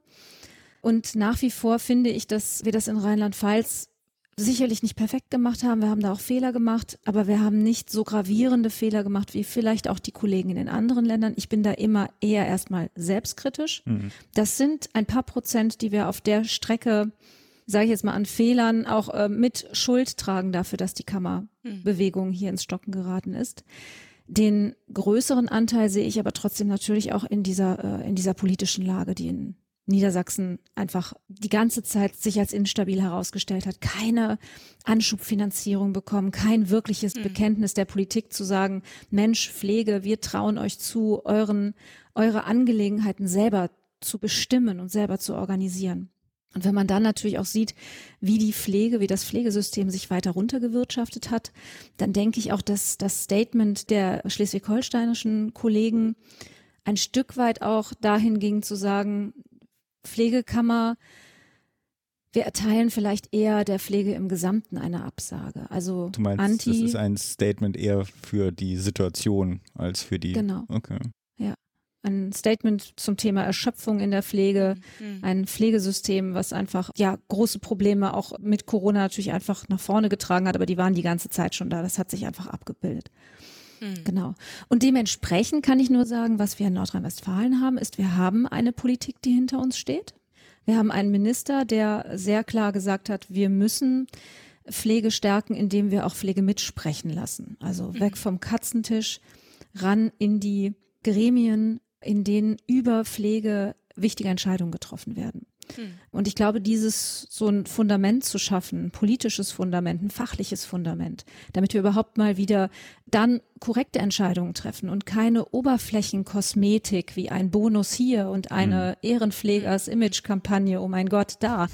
[SPEAKER 3] Und nach wie vor finde ich, dass wir das in Rheinland-Pfalz sicherlich nicht perfekt gemacht haben. Wir haben da auch Fehler gemacht, aber wir haben nicht so gravierende Fehler gemacht wie vielleicht auch die Kollegen in den anderen Ländern. Ich bin da immer eher erstmal selbstkritisch. Mhm. Das sind ein paar Prozent, die wir auf der Strecke, sage ich jetzt mal, an Fehlern auch äh, mit Schuld tragen dafür, dass die Kammerbewegung hier ins Stocken geraten ist. Den größeren Anteil sehe ich aber trotzdem natürlich auch in dieser, äh, in dieser politischen Lage, die in Niedersachsen einfach die ganze Zeit sich als instabil herausgestellt hat, keine Anschubfinanzierung bekommen, kein wirkliches mhm. Bekenntnis der Politik zu sagen, Mensch, Pflege, wir trauen euch zu, euren, eure Angelegenheiten selber zu bestimmen und selber zu organisieren. Und wenn man dann natürlich auch sieht, wie die Pflege, wie das Pflegesystem sich weiter runtergewirtschaftet hat, dann denke ich auch, dass das Statement der schleswig-holsteinischen Kollegen ein Stück weit auch dahin ging zu sagen, Pflegekammer, wir erteilen vielleicht eher der Pflege im Gesamten eine Absage. Also
[SPEAKER 1] du meinst,
[SPEAKER 3] anti
[SPEAKER 1] das ist ein Statement eher für die Situation als für die.
[SPEAKER 3] Genau.
[SPEAKER 1] Okay.
[SPEAKER 3] Ja. Ein Statement zum Thema Erschöpfung in der Pflege, mhm. ein Pflegesystem, was einfach ja große Probleme auch mit Corona natürlich einfach nach vorne getragen hat, aber die waren die ganze Zeit schon da. Das hat sich einfach abgebildet. Mhm. Genau. Und dementsprechend kann ich nur sagen, was wir in Nordrhein-Westfalen haben, ist, wir haben eine Politik, die hinter uns steht. Wir haben einen Minister, der sehr klar gesagt hat, wir müssen Pflege stärken, indem wir auch Pflege mitsprechen lassen. Also mhm. weg vom Katzentisch, ran in die Gremien, in denen über Pflege wichtige Entscheidungen getroffen werden. Hm. Und ich glaube, dieses so ein Fundament zu schaffen, ein politisches Fundament, ein fachliches Fundament, damit wir überhaupt mal wieder dann korrekte Entscheidungen treffen und keine Oberflächenkosmetik wie ein Bonus hier und eine hm. Ehrenpflegers-Image-Kampagne, oh mein Gott, da,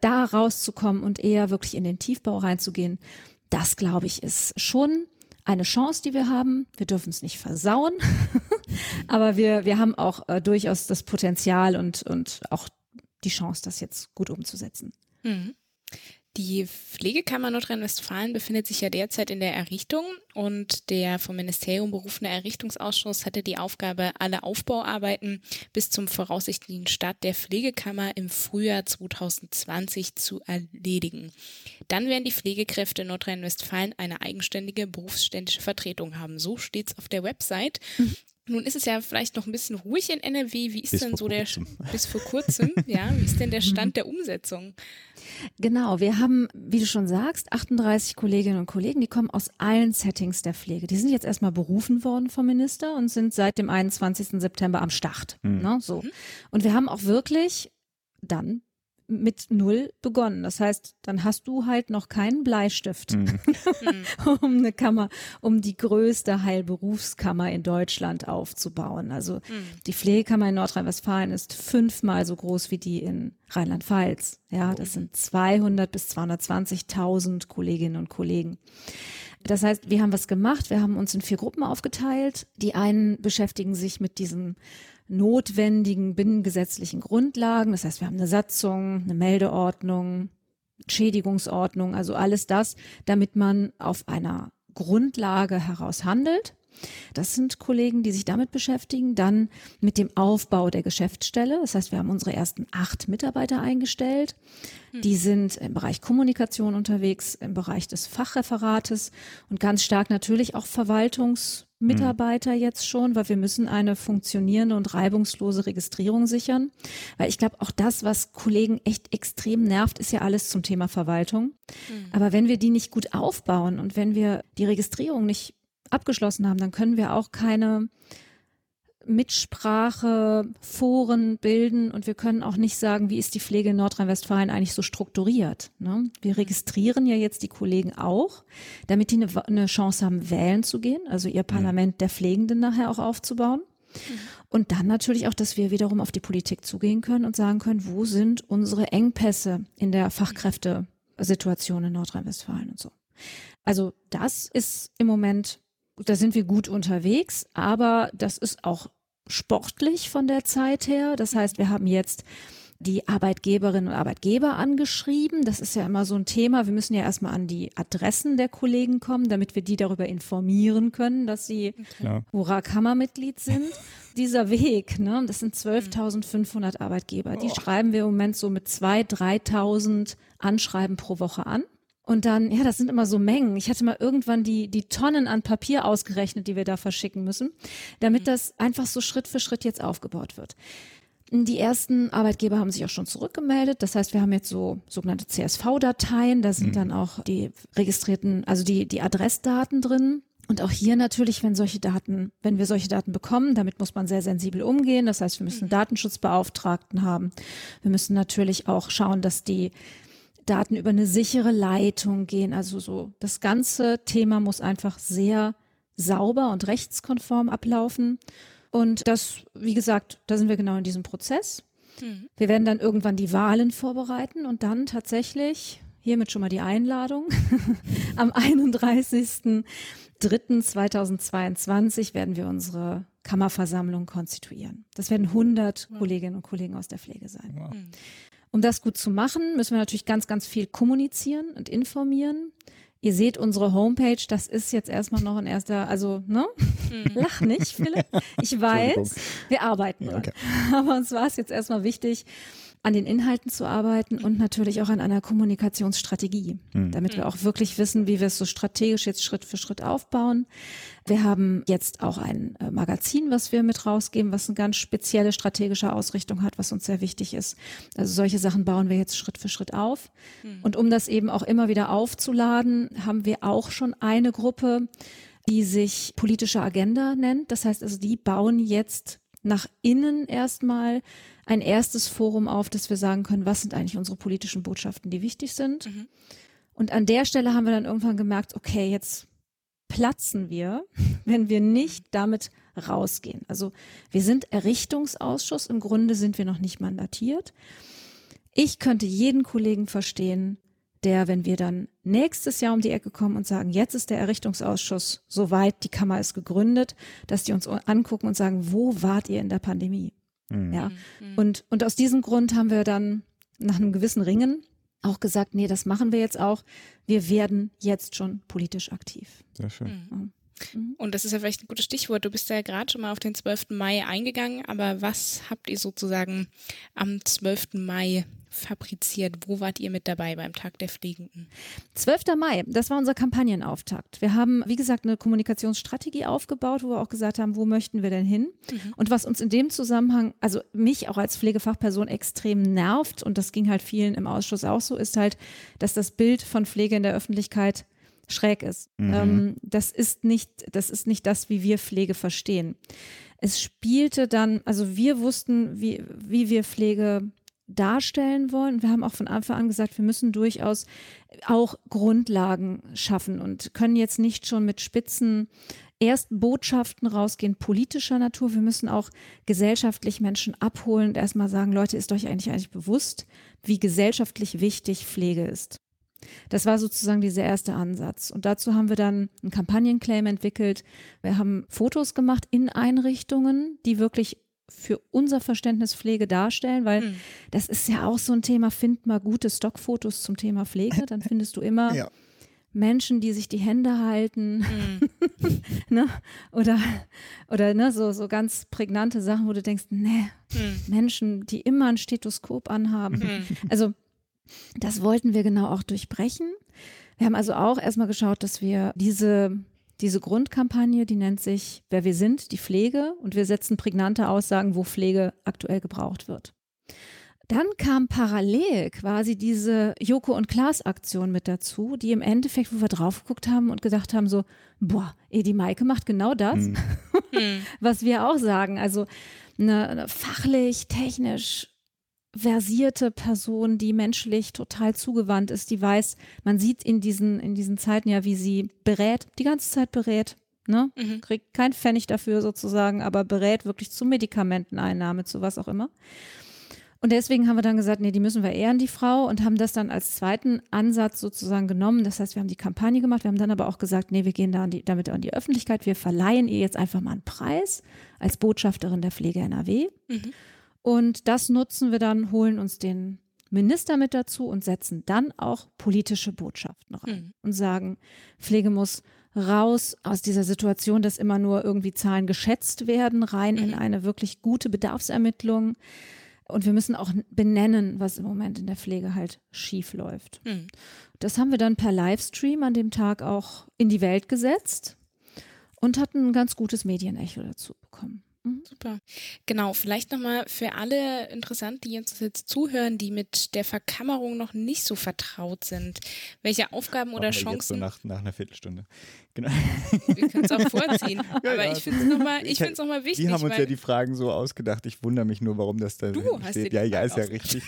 [SPEAKER 3] da rauszukommen und eher wirklich in den Tiefbau reinzugehen, das glaube ich ist schon eine Chance, die wir haben. Wir dürfen es nicht versauen, aber wir, wir haben auch äh, durchaus das Potenzial und, und auch die Chance, das jetzt gut umzusetzen. Mhm.
[SPEAKER 2] Die Pflegekammer Nordrhein-Westfalen befindet sich ja derzeit in der Errichtung und der vom Ministerium berufene Errichtungsausschuss hatte die Aufgabe, alle Aufbauarbeiten bis zum voraussichtlichen Start der Pflegekammer im Frühjahr 2020 zu erledigen. Dann werden die Pflegekräfte Nordrhein-Westfalen eine eigenständige berufsständische Vertretung haben. So steht es auf der Website. Mhm. Nun ist es ja vielleicht noch ein bisschen ruhig in NRW. Wie ist bis denn so der bis vor kurzem? Ja, wie ist denn der Stand der Umsetzung?
[SPEAKER 3] Genau, wir haben, wie du schon sagst, 38 Kolleginnen und Kollegen, die kommen aus allen Settings der Pflege. Die sind jetzt erstmal berufen worden vom Minister und sind seit dem 21. September am Start. Mhm. Ne, so. Mhm. Und wir haben auch wirklich dann mit null begonnen. Das heißt, dann hast du halt noch keinen Bleistift, mhm. um eine Kammer, um die größte Heilberufskammer in Deutschland aufzubauen. Also mhm. die Pflegekammer in Nordrhein-Westfalen ist fünfmal so groß wie die in Rheinland-Pfalz. Ja, das sind 200 bis 220.000 Kolleginnen und Kollegen. Das heißt, wir haben was gemacht. Wir haben uns in vier Gruppen aufgeteilt. Die einen beschäftigen sich mit diesen notwendigen binnengesetzlichen Grundlagen. Das heißt, wir haben eine Satzung, eine Meldeordnung, Schädigungsordnung, also alles das, damit man auf einer Grundlage heraus handelt. Das sind Kollegen, die sich damit beschäftigen. Dann mit dem Aufbau der Geschäftsstelle. Das heißt, wir haben unsere ersten acht Mitarbeiter eingestellt. Hm. Die sind im Bereich Kommunikation unterwegs, im Bereich des Fachreferates und ganz stark natürlich auch Verwaltungsmitarbeiter mhm. jetzt schon, weil wir müssen eine funktionierende und reibungslose Registrierung sichern. Weil ich glaube, auch das, was Kollegen echt extrem nervt, ist ja alles zum Thema Verwaltung. Mhm. Aber wenn wir die nicht gut aufbauen und wenn wir die Registrierung nicht abgeschlossen haben, dann können wir auch keine Mitsprache, Foren bilden und wir können auch nicht sagen, wie ist die Pflege in Nordrhein-Westfalen eigentlich so strukturiert. Ne? Wir registrieren ja jetzt die Kollegen auch, damit die eine, eine, Chance haben, wählen zu gehen, also ihr Parlament der Pflegenden nachher auch aufzubauen. Und dann natürlich auch, dass wir wiederum auf die Politik zugehen können und sagen können, wo sind unsere Engpässe in der Fachkräftesituation in Nordrhein-Westfalen und so. Also das ist im Moment da sind wir gut unterwegs, aber das ist auch sportlich von der Zeit her. Das heißt, wir haben jetzt die Arbeitgeberinnen und Arbeitgeber angeschrieben. Das ist ja immer so ein Thema. Wir müssen ja erstmal an die Adressen der Kollegen kommen, damit wir die darüber informieren können, dass sie okay. Hurra-Kammermitglied sind. Dieser Weg, ne, das sind 12.500 Arbeitgeber. Die oh. schreiben wir im Moment so mit 2.000, 3.000 Anschreiben pro Woche an. Und dann, ja, das sind immer so Mengen. Ich hatte mal irgendwann die, die Tonnen an Papier ausgerechnet, die wir da verschicken müssen, damit mhm. das einfach so Schritt für Schritt jetzt aufgebaut wird. Die ersten Arbeitgeber haben sich auch schon zurückgemeldet. Das heißt, wir haben jetzt so sogenannte CSV-Dateien. Da sind mhm. dann auch die registrierten, also die, die Adressdaten drin. Und auch hier natürlich, wenn solche Daten, wenn wir solche Daten bekommen, damit muss man sehr sensibel umgehen. Das heißt, wir müssen mhm. Datenschutzbeauftragten haben. Wir müssen natürlich auch schauen, dass die Daten über eine sichere Leitung gehen. Also so, das ganze Thema muss einfach sehr sauber und rechtskonform ablaufen. Und das, wie gesagt, da sind wir genau in diesem Prozess. Mhm. Wir werden dann irgendwann die Wahlen vorbereiten und dann tatsächlich, hiermit schon mal die Einladung, am 31.03.2022 werden wir unsere Kammerversammlung konstituieren. Das werden 100 wow. Kolleginnen und Kollegen aus der Pflege sein. Wow. Mhm. Um das gut zu machen, müssen wir natürlich ganz, ganz viel kommunizieren und informieren. Ihr seht unsere Homepage, das ist jetzt erstmal noch ein erster, also, ne? Mhm. Lach nicht, Philipp. Ich weiß, wir arbeiten dran. Okay. Aber uns war es jetzt erstmal wichtig, an den Inhalten zu arbeiten und natürlich auch an einer Kommunikationsstrategie, mhm. damit wir auch wirklich wissen, wie wir es so strategisch jetzt Schritt für Schritt aufbauen. Wir haben jetzt auch ein äh, Magazin, was wir mit rausgeben, was eine ganz spezielle strategische Ausrichtung hat, was uns sehr wichtig ist. Also solche Sachen bauen wir jetzt Schritt für Schritt auf. Mhm. Und um das eben auch immer wieder aufzuladen, haben wir auch schon eine Gruppe, die sich politische Agenda nennt. Das heißt also, die bauen jetzt nach innen erstmal ein erstes Forum auf, dass wir sagen können, was sind eigentlich unsere politischen Botschaften, die wichtig sind. Mhm. Und an der Stelle haben wir dann irgendwann gemerkt, okay, jetzt platzen wir, wenn wir nicht damit rausgehen. Also wir sind Errichtungsausschuss, im Grunde sind wir noch nicht mandatiert. Ich könnte jeden Kollegen verstehen, der, wenn wir dann nächstes Jahr um die Ecke kommen und sagen, jetzt ist der Errichtungsausschuss soweit, die Kammer ist gegründet, dass die uns angucken und sagen, wo wart ihr in der Pandemie? Mhm. Ja. Mhm. Und, und aus diesem Grund haben wir dann nach einem gewissen Ringen auch gesagt, nee, das machen wir jetzt auch. Wir werden jetzt schon politisch aktiv.
[SPEAKER 1] Sehr schön.
[SPEAKER 2] Mhm. Und das ist ja vielleicht ein gutes Stichwort. Du bist ja gerade schon mal auf den 12. Mai eingegangen, aber was habt ihr sozusagen am 12. Mai fabriziert? Wo wart ihr mit dabei beim Tag der Pflegenden?
[SPEAKER 3] 12. Mai, das war unser Kampagnenauftakt. Wir haben, wie gesagt, eine Kommunikationsstrategie aufgebaut, wo wir auch gesagt haben, wo möchten wir denn hin? Mhm. Und was uns in dem Zusammenhang, also mich auch als Pflegefachperson extrem nervt, und das ging halt vielen im Ausschuss auch so, ist halt, dass das Bild von Pflege in der Öffentlichkeit schräg ist. Mhm. Ähm, das ist nicht, das ist nicht das, wie wir Pflege verstehen. Es spielte dann, also wir wussten, wie, wie wir Pflege darstellen wollen. Wir haben auch von Anfang an gesagt, wir müssen durchaus auch Grundlagen schaffen und können jetzt nicht schon mit Spitzen erst Botschaften rausgehen, politischer Natur. Wir müssen auch gesellschaftlich Menschen abholen und erstmal sagen, Leute, ist euch eigentlich eigentlich bewusst, wie gesellschaftlich wichtig Pflege ist. Das war sozusagen dieser erste Ansatz. Und dazu haben wir dann einen Kampagnenclaim entwickelt. Wir haben Fotos gemacht in Einrichtungen, die wirklich für unser Verständnis Pflege darstellen, weil mhm. das ist ja auch so ein Thema, find mal gute Stockfotos zum Thema Pflege, dann findest du immer ja. Menschen, die sich die Hände halten, mhm. ne? oder, oder ne, so, so ganz prägnante Sachen, wo du denkst, ne, mhm. Menschen, die immer ein Stethoskop anhaben. Mhm. Also das wollten wir genau auch durchbrechen. Wir haben also auch erstmal geschaut, dass wir diese, diese Grundkampagne, die nennt sich Wer wir sind, die Pflege, und wir setzen prägnante Aussagen, wo Pflege aktuell gebraucht wird. Dann kam parallel quasi diese Joko und Klaas Aktion mit dazu, die im Endeffekt, wo wir drauf geguckt haben und gedacht haben so, boah, Edi Maike macht genau das, hm. was wir auch sagen. Also eine fachlich, technisch versierte Person, die menschlich total zugewandt ist, die weiß, man sieht in diesen, in diesen Zeiten ja, wie sie berät, die ganze Zeit berät, ne? Mhm. Kriegt kein Pfennig dafür sozusagen, aber berät wirklich zu Medikamenteneinnahme, zu was auch immer. Und deswegen haben wir dann gesagt, nee, die müssen wir ehren, die Frau, und haben das dann als zweiten Ansatz sozusagen genommen. Das heißt, wir haben die Kampagne gemacht, wir haben dann aber auch gesagt, nee, wir gehen da an die, damit an die Öffentlichkeit, wir verleihen ihr jetzt einfach mal einen Preis als Botschafterin der Pflege NRW. Mhm. Und das nutzen wir dann, holen uns den Minister mit dazu und setzen dann auch politische Botschaften rein mhm. und sagen, Pflege muss raus aus dieser Situation, dass immer nur irgendwie Zahlen geschätzt werden, rein mhm. in eine wirklich gute Bedarfsermittlung. Und wir müssen auch benennen, was im Moment in der Pflege halt schief läuft. Mhm. Das haben wir dann per Livestream an dem Tag auch in die Welt gesetzt und hatten ein ganz gutes Medienecho dazu bekommen.
[SPEAKER 2] Mhm. Super. Genau, vielleicht nochmal für alle interessant, die uns jetzt zuhören, die mit der Verkammerung noch nicht so vertraut sind. Welche Aufgaben oder Chancen? Jetzt
[SPEAKER 1] so nach, nach einer Viertelstunde.
[SPEAKER 2] Genau. Wir können es auch vorziehen. Ja, Aber ja. ich finde es nochmal noch wichtig.
[SPEAKER 1] Die haben uns ja die Fragen so ausgedacht. Ich wundere mich nur, warum das da
[SPEAKER 2] du hast
[SPEAKER 1] steht. Ja, ja, ist ja richtig.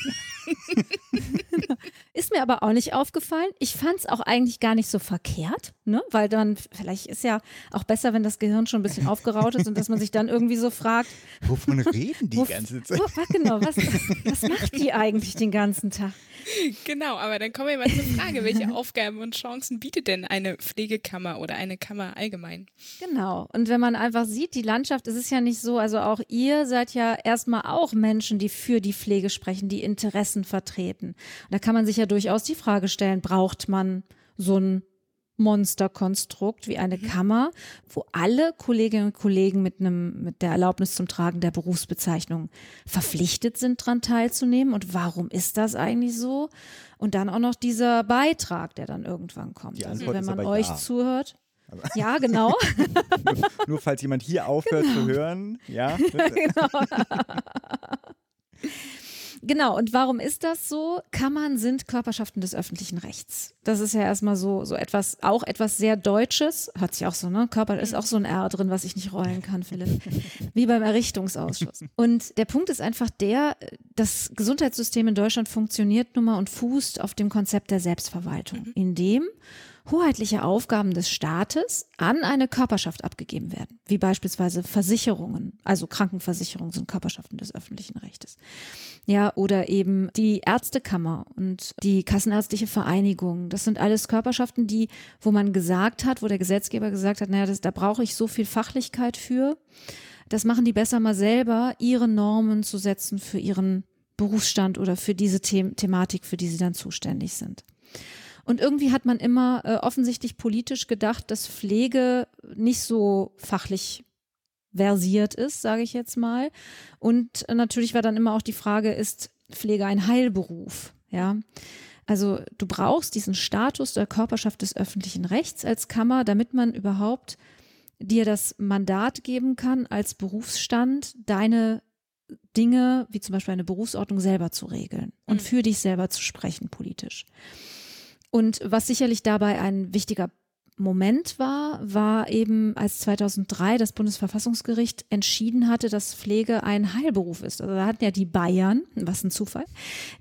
[SPEAKER 3] ist mir aber auch nicht aufgefallen. Ich fand es auch eigentlich gar nicht so verkehrt, ne? weil dann, vielleicht ist ja auch besser, wenn das Gehirn schon ein bisschen aufgeraut ist und dass man sich dann irgendwie so fragt.
[SPEAKER 1] Wovon reden die ganze Zeit? Wo,
[SPEAKER 3] genau, was, was macht die eigentlich den ganzen Tag?
[SPEAKER 2] Genau, aber dann kommen wir mal zur Frage, welche Aufgaben und Chancen bietet denn eine Pflegekammer oder eine Kammer allgemein?
[SPEAKER 3] Genau, und wenn man einfach sieht, die Landschaft, es ist ja nicht so, also auch ihr seid ja erstmal auch Menschen, die für die Pflege sprechen, die Interessen vertreten. Und da kann man sich ja durchaus die Frage stellen, braucht man so ein Monsterkonstrukt wie eine mhm. Kammer, wo alle Kolleginnen und Kollegen mit einem mit der Erlaubnis zum Tragen der Berufsbezeichnung verpflichtet sind, daran teilzunehmen. Und warum ist das eigentlich so? Und dann auch noch dieser Beitrag, der dann irgendwann kommt.
[SPEAKER 1] also wenn man euch
[SPEAKER 3] ja. zuhört. Ja, genau.
[SPEAKER 1] nur, nur, falls jemand hier aufhört genau. zu hören, ja. genau.
[SPEAKER 3] Genau, und warum ist das so? Kammern sind Körperschaften des öffentlichen Rechts. Das ist ja erstmal so, so etwas, auch etwas sehr Deutsches. Hört sich auch so, ne? Körper ist auch so ein R drin, was ich nicht rollen kann, Philipp. Wie beim Errichtungsausschuss. Und der Punkt ist einfach der, das Gesundheitssystem in Deutschland funktioniert nun mal und fußt auf dem Konzept der Selbstverwaltung, mhm. in dem hoheitliche Aufgaben des Staates an eine Körperschaft abgegeben werden, wie beispielsweise Versicherungen, also Krankenversicherungen sind Körperschaften des öffentlichen Rechtes. Ja, oder eben die Ärztekammer und die Kassenärztliche Vereinigung. Das sind alles Körperschaften, die, wo man gesagt hat, wo der Gesetzgeber gesagt hat, naja, das, da brauche ich so viel Fachlichkeit für. Das machen die besser mal selber, ihre Normen zu setzen für ihren Berufsstand oder für diese The Thematik, für die sie dann zuständig sind. Und irgendwie hat man immer äh, offensichtlich politisch gedacht, dass Pflege nicht so fachlich versiert ist, sage ich jetzt mal. Und äh, natürlich war dann immer auch die Frage, ist Pflege ein Heilberuf? Ja. Also du brauchst diesen Status der Körperschaft des öffentlichen Rechts als Kammer, damit man überhaupt dir das Mandat geben kann, als Berufsstand deine Dinge, wie zum Beispiel eine Berufsordnung, selber zu regeln und mhm. für dich selber zu sprechen politisch. Und was sicherlich dabei ein wichtiger Moment war, war eben, als 2003 das Bundesverfassungsgericht entschieden hatte, dass Pflege ein Heilberuf ist. Also da hatten ja die Bayern, was ein Zufall,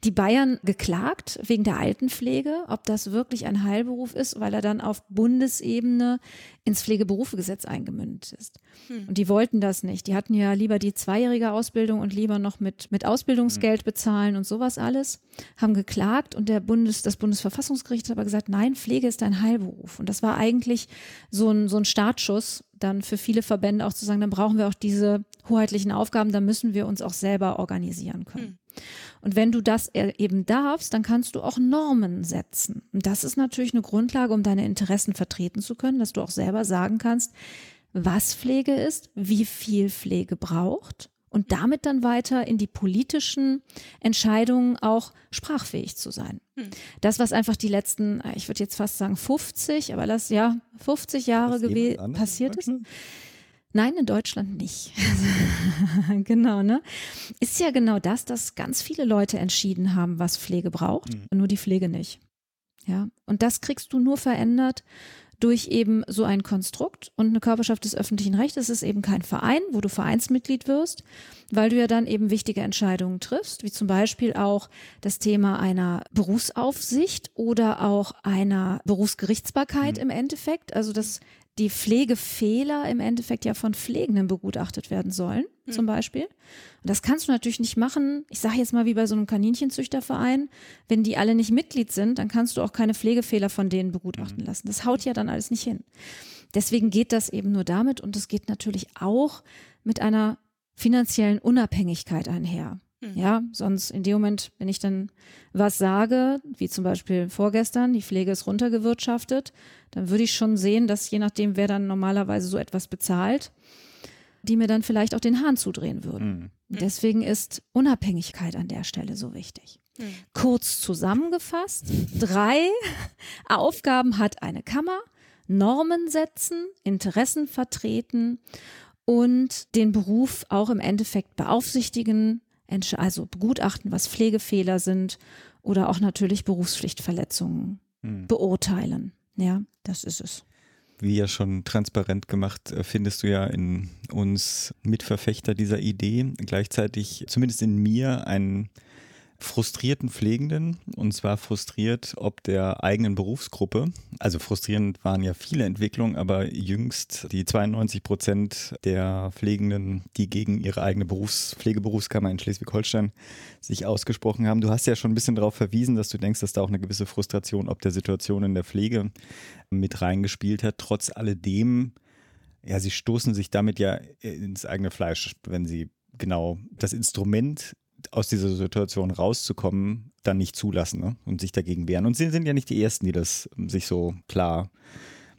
[SPEAKER 3] die Bayern geklagt wegen der Altenpflege, ob das wirklich ein Heilberuf ist, weil er dann auf Bundesebene ins Pflegeberufegesetz eingemündet ist. Hm. Und die wollten das nicht. Die hatten ja lieber die zweijährige Ausbildung und lieber noch mit, mit Ausbildungsgeld hm. bezahlen und sowas alles, haben geklagt und der Bundes, das Bundesverfassungsgericht hat aber gesagt, nein, Pflege ist ein Heilberuf. Und das war eigentlich so ein, so ein Startschuss dann für viele Verbände auch zu sagen, dann brauchen wir auch diese hoheitlichen Aufgaben, dann müssen wir uns auch selber organisieren können. Hm. Und wenn du das e-, eben darfst, dann kannst du auch Normen setzen. Und das ist natürlich eine Grundlage, um deine Interessen vertreten zu können, dass du auch selber sagen kannst, was Pflege ist, wie viel Pflege braucht und damit dann weiter in die politischen Entscheidungen auch sprachfähig zu sein. Hm. Das, was einfach die letzten, ich würde jetzt fast sagen 50, aber das ja 50 Jahre passiert ist. Nein, in Deutschland nicht. genau, ne? Ist ja genau das, dass ganz viele Leute entschieden haben, was Pflege braucht, mhm. nur die Pflege nicht. Ja, und das kriegst du nur verändert durch eben so ein Konstrukt und eine Körperschaft des öffentlichen Rechts. Es ist eben kein Verein, wo du Vereinsmitglied wirst, weil du ja dann eben wichtige Entscheidungen triffst, wie zum Beispiel auch das Thema einer Berufsaufsicht oder auch einer Berufsgerichtsbarkeit mhm. im Endeffekt. Also das die Pflegefehler im Endeffekt ja von Pflegenden begutachtet werden sollen, mhm. zum Beispiel. Und das kannst du natürlich nicht machen. Ich sage jetzt mal wie bei so einem Kaninchenzüchterverein, wenn die alle nicht Mitglied sind, dann kannst du auch keine Pflegefehler von denen begutachten mhm. lassen. Das haut ja dann alles nicht hin. Deswegen geht das eben nur damit und es geht natürlich auch mit einer finanziellen Unabhängigkeit einher. Mhm. Ja, sonst in dem Moment, wenn ich dann was sage, wie zum Beispiel vorgestern, die Pflege ist runtergewirtschaftet, dann würde ich schon sehen, dass je nachdem, wer dann normalerweise so etwas bezahlt, die mir dann vielleicht auch den Hahn zudrehen würden. Mhm. Deswegen ist Unabhängigkeit an der Stelle so wichtig. Mhm. Kurz zusammengefasst, drei Aufgaben hat eine Kammer. Normen setzen, Interessen vertreten und den Beruf auch im Endeffekt beaufsichtigen, also begutachten, was Pflegefehler sind oder auch natürlich Berufspflichtverletzungen hm. beurteilen. Ja, das ist es.
[SPEAKER 1] Wie ja schon transparent gemacht, äh, findest du ja in uns Mitverfechter dieser Idee, gleichzeitig zumindest in mir ein frustrierten Pflegenden und zwar frustriert ob der eigenen Berufsgruppe. Also frustrierend waren ja viele Entwicklungen, aber jüngst die 92 Prozent der Pflegenden, die gegen ihre eigene Berufs Pflegeberufskammer in Schleswig-Holstein sich ausgesprochen haben. Du hast ja schon ein bisschen darauf verwiesen, dass du denkst, dass da auch eine gewisse Frustration ob der Situation in der Pflege mit reingespielt hat. Trotz alledem, ja, sie stoßen sich damit ja ins eigene Fleisch, wenn sie genau das Instrument aus dieser Situation rauszukommen, dann nicht zulassen ne? und sich dagegen wehren. Und sie sind ja nicht die Ersten, die das sich so klar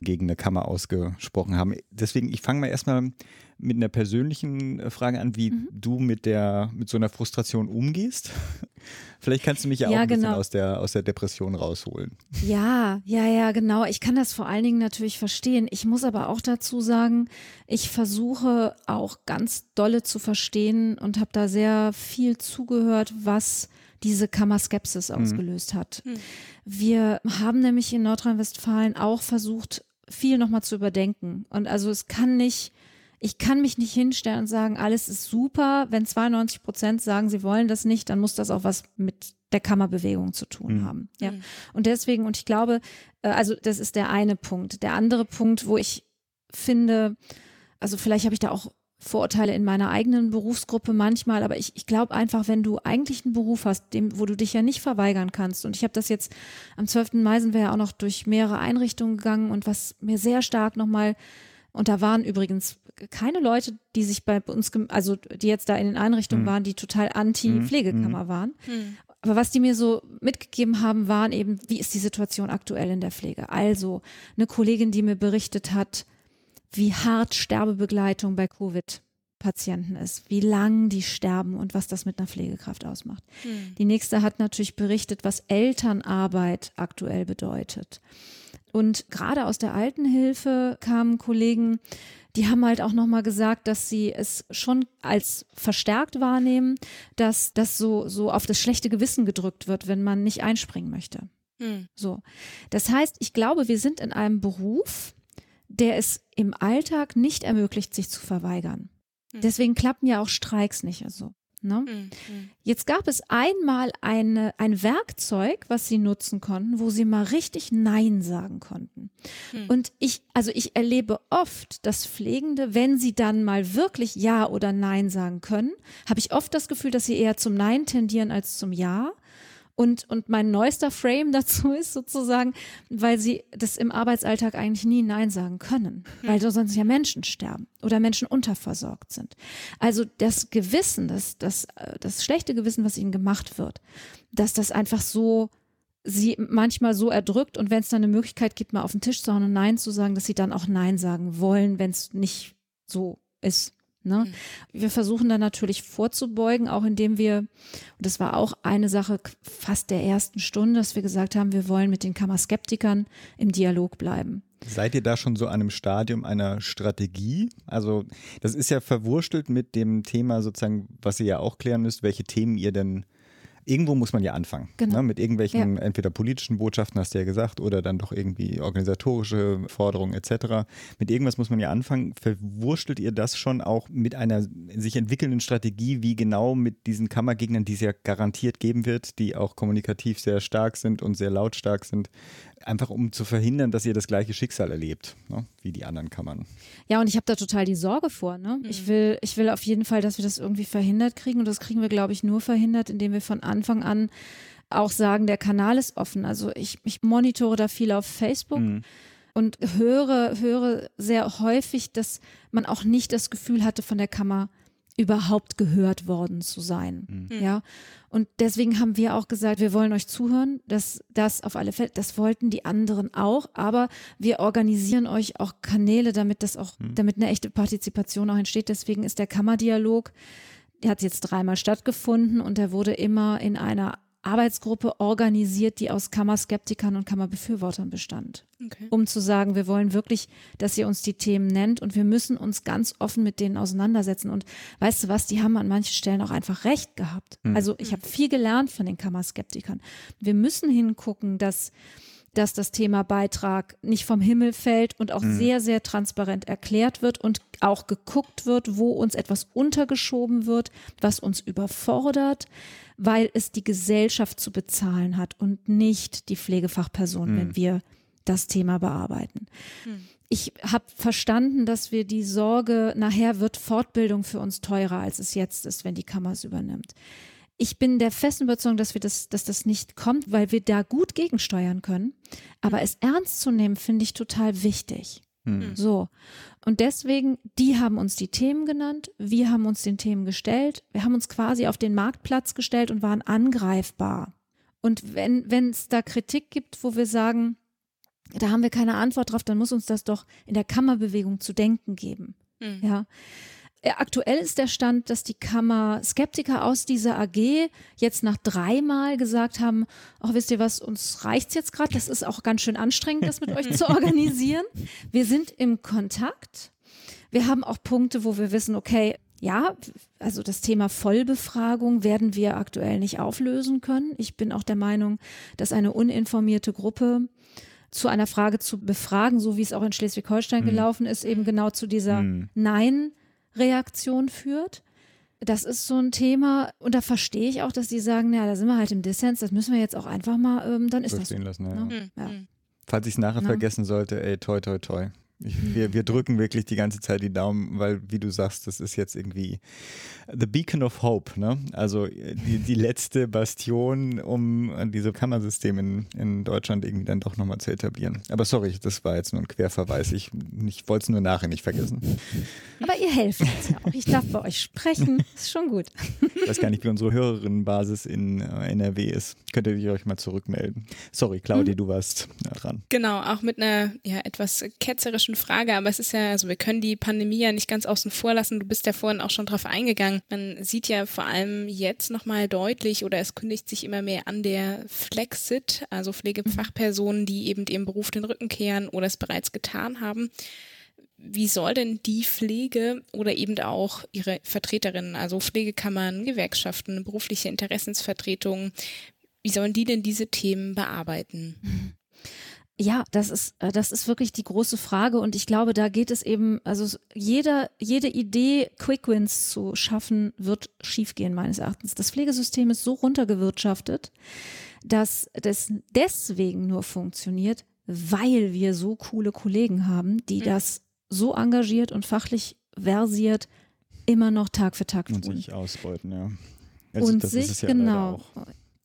[SPEAKER 1] gegen eine Kammer ausgesprochen haben. Deswegen, ich fange mal erstmal mit einer persönlichen äh, Frage an, wie mhm. du mit der, mit so einer Frustration umgehst. Vielleicht kannst du mich ja, ja auch ein genau. bisschen aus der, aus der Depression rausholen.
[SPEAKER 3] Ja, ja, ja, genau. Ich kann das vor allen Dingen natürlich verstehen. Ich muss aber auch dazu sagen, ich versuche auch ganz dolle zu verstehen und habe da sehr viel zugehört, was diese Kammerskepsis mhm. ausgelöst hat. Mhm. Wir haben nämlich in Nordrhein-Westfalen auch versucht, viel nochmal zu überdenken. Und also es kann nicht, ich kann mich nicht hinstellen und sagen, alles ist super. Wenn 92 Prozent sagen, sie wollen das nicht, dann muss das auch was mit der Kammerbewegung zu tun mhm. haben. Ja. Mhm. Und deswegen, und ich glaube, äh, also das ist der eine Punkt. Der andere Punkt, wo ich finde, also vielleicht habe ich da auch Vorurteile in meiner eigenen Berufsgruppe manchmal, aber ich, ich glaube einfach, wenn du eigentlich einen Beruf hast, dem, wo du dich ja nicht verweigern kannst, und ich habe das jetzt am 12. Mai sind wir ja auch noch durch mehrere Einrichtungen gegangen und was mir sehr stark nochmal, und da waren übrigens keine Leute, die sich bei uns, also die jetzt da in den Einrichtungen
[SPEAKER 1] Mhm.
[SPEAKER 3] waren, die total anti-Pflegekammer waren.
[SPEAKER 2] Hm.
[SPEAKER 3] Aber was die mir so mitgegeben haben, waren eben, wie ist die Situation aktuell in der Pflege? Also eine Kollegin, die mir berichtet hat, wie hart Sterbebegleitung bei Covid-Patienten ist, wie lang die sterben und was das mit einer Pflegekraft ausmacht.
[SPEAKER 2] Hm.
[SPEAKER 3] Die nächste hat natürlich berichtet, was Elternarbeit aktuell bedeutet. Und gerade aus der Altenhilfe kamen Kollegen, die haben halt auch nochmal gesagt, dass sie es schon als verstärkt wahrnehmen, dass das so, so auf das schlechte Gewissen gedrückt wird, wenn man nicht einspringen möchte.
[SPEAKER 2] Hm.
[SPEAKER 3] So. Das heißt, ich glaube, wir sind in einem Beruf, der es im Alltag nicht ermöglicht, sich zu verweigern.
[SPEAKER 2] Hm.
[SPEAKER 3] Deswegen klappen ja auch Streiks nicht so. Ne?
[SPEAKER 2] Hm. Hm.
[SPEAKER 3] Jetzt gab es einmal eine, ein Werkzeug, was sie nutzen konnten, wo sie mal richtig Nein sagen konnten.
[SPEAKER 2] Hm.
[SPEAKER 3] Und ich, also ich erlebe oft, dass Pflegende, wenn sie dann mal wirklich Ja oder Nein sagen können, habe ich oft das Gefühl, dass sie eher zum Nein tendieren als zum Ja. Und, und mein neuester Frame dazu ist sozusagen, weil sie das im Arbeitsalltag eigentlich nie Nein sagen können, weil sonst ja Menschen sterben oder Menschen unterversorgt sind. Also das Gewissen, das, das, äh, das schlechte Gewissen, was ihnen gemacht wird, dass das einfach so sie manchmal so erdrückt und wenn es dann eine Möglichkeit gibt, mal auf den Tisch zu hauen und Nein zu sagen, dass sie dann auch Nein sagen wollen, wenn es nicht so ist. Ne?
[SPEAKER 2] Mhm.
[SPEAKER 3] Wir versuchen dann natürlich vorzubeugen, auch indem wir, und das war auch eine Sache fast der ersten Stunde, dass wir gesagt haben, wir wollen mit den Kammerskeptikern im Dialog bleiben.
[SPEAKER 1] Seid ihr da schon so an einem Stadium einer Strategie? Also das ist ja verwurstelt mit dem Thema sozusagen, was ihr ja auch klären müsst, welche Themen ihr denn Irgendwo muss man ja anfangen.
[SPEAKER 3] Genau.
[SPEAKER 1] Ne? Mit irgendwelchen entweder politischen Botschaften, hast du ja gesagt, oder dann doch irgendwie organisatorische Forderungen etc. Mit irgendwas muss man ja anfangen. Verwurstelt ihr das schon auch mit einer sich entwickelnden Strategie, wie genau mit diesen Kammergegnern, die es ja garantiert geben wird, die auch kommunikativ sehr stark sind und sehr lautstark sind, einfach um zu verhindern, dass ihr das gleiche Schicksal erlebt, ne? wie die anderen Kammern.
[SPEAKER 3] Ja, und ich habe da total die Sorge vor. Ne? Ich, will, ich will auf jeden Fall, dass wir das irgendwie verhindert kriegen. Und das kriegen wir, glaube ich, nur verhindert, indem wir von Anfang an auch sagen, der Kanal ist offen. Also ich, ich monitore da viel auf Facebook
[SPEAKER 1] Mhm.
[SPEAKER 3] und höre, höre sehr häufig, dass man auch nicht das Gefühl hatte, von der Kammer überhaupt gehört worden zu sein. Ja. Und deswegen haben wir auch gesagt, wir wollen euch zuhören. Das, das auf alle Fälle, das wollten die anderen auch, aber wir organisieren euch auch Kanäle, damit das auch, damit eine echte Partizipation auch entsteht. Deswegen ist der Kammerdialog, der hat jetzt dreimal stattgefunden und der wurde immer in einer Arbeitsgruppe organisiert, die aus Kammerskeptikern und Kammerbefürwortern bestand
[SPEAKER 2] Okay.
[SPEAKER 3] um zu sagen, wir wollen wirklich, dass ihr uns die Themen nennt und wir müssen uns ganz offen mit denen auseinandersetzen. Und weißt du was, die haben an manchen Stellen auch einfach recht gehabt. Also ich habe viel gelernt von den Kammerskeptikern. Wir müssen hingucken, dass dass das Thema Beitrag nicht vom Himmel fällt und auch sehr, sehr transparent erklärt wird und auch geguckt wird, wo uns etwas untergeschoben wird, was uns überfordert, weil es die Gesellschaft zu bezahlen hat und nicht die Pflegefachperson, wenn wir das Thema bearbeiten. Ich habe verstanden, dass wir die Sorge, nachher wird Fortbildung für uns teurer, als es jetzt ist, wenn die Kammer es übernimmt. Ich bin der festen Überzeugung, dass wir das, dass das nicht kommt, weil wir da gut gegensteuern können. Aber es ernst zu nehmen, finde ich total wichtig. So. Und deswegen, die haben uns die Themen genannt, wir haben uns den Themen gestellt, wir haben uns quasi auf den Marktplatz gestellt und waren angreifbar. Und wenn wenn es da Kritik gibt, wo wir sagen, da haben wir keine Antwort drauf, dann muss uns das doch in der Kammerbewegung zu denken geben.
[SPEAKER 2] Mhm.
[SPEAKER 3] Ja. Äh, Aktuell ist der Stand, dass die Kammer Skeptiker aus dieser AG jetzt nach dreimal gesagt haben, ach wisst ihr was, uns reicht's jetzt gerade, das ist auch ganz schön anstrengend, das mit euch zu organisieren. Wir sind im Kontakt. Wir haben auch Punkte, wo wir wissen, okay, ja, also das Thema Vollbefragung werden wir aktuell nicht auflösen können. Ich bin auch der Meinung, dass eine uninformierte Gruppe zu einer Frage zu befragen, so wie es auch in Schleswig-Holstein gelaufen ist, eben genau zu dieser Nein-Reaktion führt. Das ist so ein Thema und da verstehe ich auch, dass die sagen, ja, da sind wir halt im Dissens, das müssen wir jetzt auch einfach mal, ähm, dann ist
[SPEAKER 1] So
[SPEAKER 3] das
[SPEAKER 1] lassen. Ja.
[SPEAKER 3] Ne? Ja.
[SPEAKER 2] Mhm.
[SPEAKER 1] Falls ich es nachher
[SPEAKER 3] Na?
[SPEAKER 1] vergessen sollte, ey, toi, toi, toi. Ich, wir, wir drücken wirklich die ganze Zeit die Daumen, weil, wie du sagst, das ist jetzt irgendwie the beacon of hope, ne? Also die, die letzte Bastion, um diese Kammersysteme in, in Deutschland irgendwie dann doch nochmal zu etablieren. Aber sorry, das war jetzt nur ein Querverweis. Ich, ich wollte es nur nachher nicht vergessen.
[SPEAKER 3] Aber ihr helft uns ja auch. Ich darf bei euch sprechen. Ist schon gut.
[SPEAKER 1] Ich weiß gar nicht, wie unsere Hörerinnenbasis in äh, NRW ist. Könnt ihr euch mal zurückmelden. Sorry, Claudia, mhm. du warst dran.
[SPEAKER 2] Genau, auch mit einer ja, etwas ketzerischen Frage, aber es ist ja, also wir können die Pandemie ja nicht ganz außen vor lassen. Du bist ja vorhin auch schon drauf eingegangen. Man sieht ja vor allem jetzt nochmal deutlich oder es kündigt sich immer mehr an der Flexit, also Pflegefachpersonen, die eben ihrem Beruf den Rücken kehren oder es bereits getan haben wie soll denn die Pflege oder eben auch ihre Vertreterinnen, also Pflegekammern, Gewerkschaften, berufliche Interessensvertretungen, wie sollen die denn diese Themen bearbeiten?
[SPEAKER 3] Ja, das ist, äh, das ist wirklich die große Frage und ich glaube, da geht es eben, also jeder, jede Idee, Quick Wins zu schaffen, wird schiefgehen meines Erachtens. Das Pflegesystem ist so runtergewirtschaftet, dass das deswegen nur funktioniert, weil wir so coole Kollegen haben, die mhm. das so engagiert und fachlich versiert immer noch Tag für Tag
[SPEAKER 1] tun. Und sich ausbeuten, ja. Also
[SPEAKER 3] und sich, ja genau,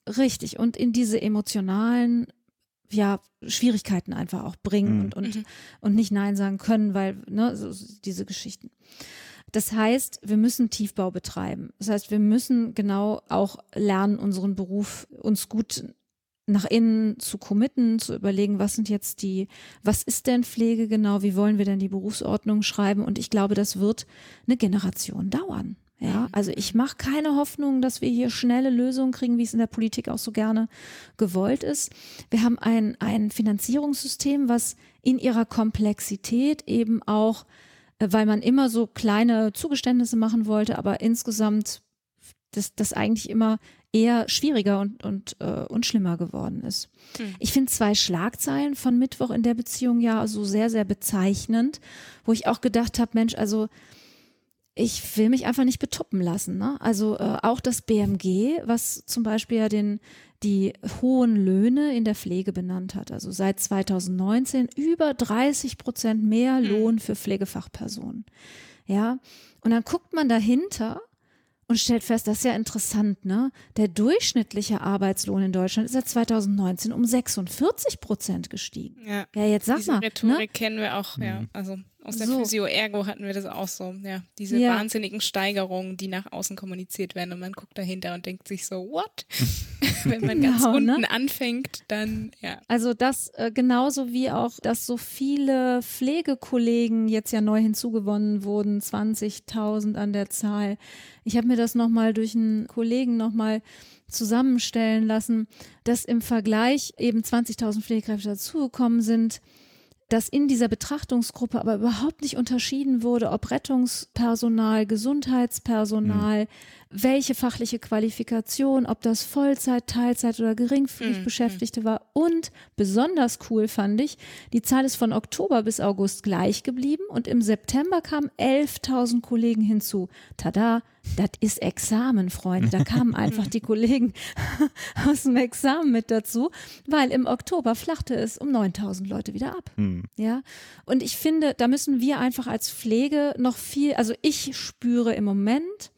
[SPEAKER 3] richtig, und in diese emotionalen ja, Schwierigkeiten einfach auch bringen mhm. und, und, mhm. und nicht Nein sagen können, weil, ne, so, diese Geschichten. Das heißt, wir müssen Tiefbau betreiben. Das heißt, wir müssen genau auch lernen, unseren Beruf uns gut nach innen zu committen, zu überlegen, was sind jetzt die, was ist denn Pflege genau, wie wollen wir denn die Berufsordnung schreiben? Und ich glaube, das wird eine Generation dauern. Ja, mhm. also ich mache keine Hoffnung, dass wir hier schnelle Lösungen kriegen, wie es in der Politik auch so gerne gewollt ist. Wir haben ein, ein Finanzierungssystem, was in ihrer Komplexität eben auch, äh, weil man immer so kleine Zugeständnisse machen wollte, aber insgesamt das, das eigentlich immer eher schwieriger und, und, äh, und schlimmer geworden ist. Hm. Ich finde zwei Schlagzeilen von Mittwoch in der Beziehung ja so sehr, sehr bezeichnend, wo ich auch gedacht habe, Mensch, also ich will mich einfach nicht betuppen lassen. Ne? Also äh, auch das BMG, was zum Beispiel ja den, die hohen Löhne in der Pflege benannt hat. Also seit 2019 über 30 Prozent mehr hm. Lohn für Pflegefachpersonen. Ja, und dann guckt man dahinter und stellt fest, das ist ja interessant, ne? Der durchschnittliche Arbeitslohn in Deutschland ist seit 2019 um 46 Prozent gestiegen. Ja,
[SPEAKER 2] ja
[SPEAKER 3] jetzt sag
[SPEAKER 2] Diese
[SPEAKER 3] mal.
[SPEAKER 2] Rhetorik ne? kennen wir auch, ja. Mhm. Also aus der so. Physio Ergo hatten wir das auch so, ja. Diese ja. wahnsinnigen Steigerungen, die nach außen kommuniziert werden und man guckt dahinter und denkt sich so, what? Wenn man ganz genau, unten ne? anfängt, dann, ja.
[SPEAKER 3] Also das äh, genauso wie auch, dass so viele Pflegekollegen jetzt ja neu hinzugewonnen wurden, 20.000 an der Zahl. Ich habe mir das nochmal durch einen Kollegen nochmal zusammenstellen lassen, dass im Vergleich eben 20.000 Pflegekräfte dazugekommen sind dass in dieser Betrachtungsgruppe aber überhaupt nicht unterschieden wurde, ob Rettungspersonal, Gesundheitspersonal, mhm. Welche fachliche Qualifikation, ob das Vollzeit, Teilzeit oder geringfügig mhm. Beschäftigte war. Und besonders cool fand ich, die Zahl ist von Oktober bis August gleich geblieben und im September kamen 11.000 Kollegen hinzu. Tada, das ist Examen, Freunde. Da kamen einfach die Kollegen aus dem Examen mit dazu, weil im Oktober flachte es um 9000 Leute wieder ab. Mhm. Ja. Und ich finde, da müssen wir einfach als Pflege noch viel, also ich spüre im Moment,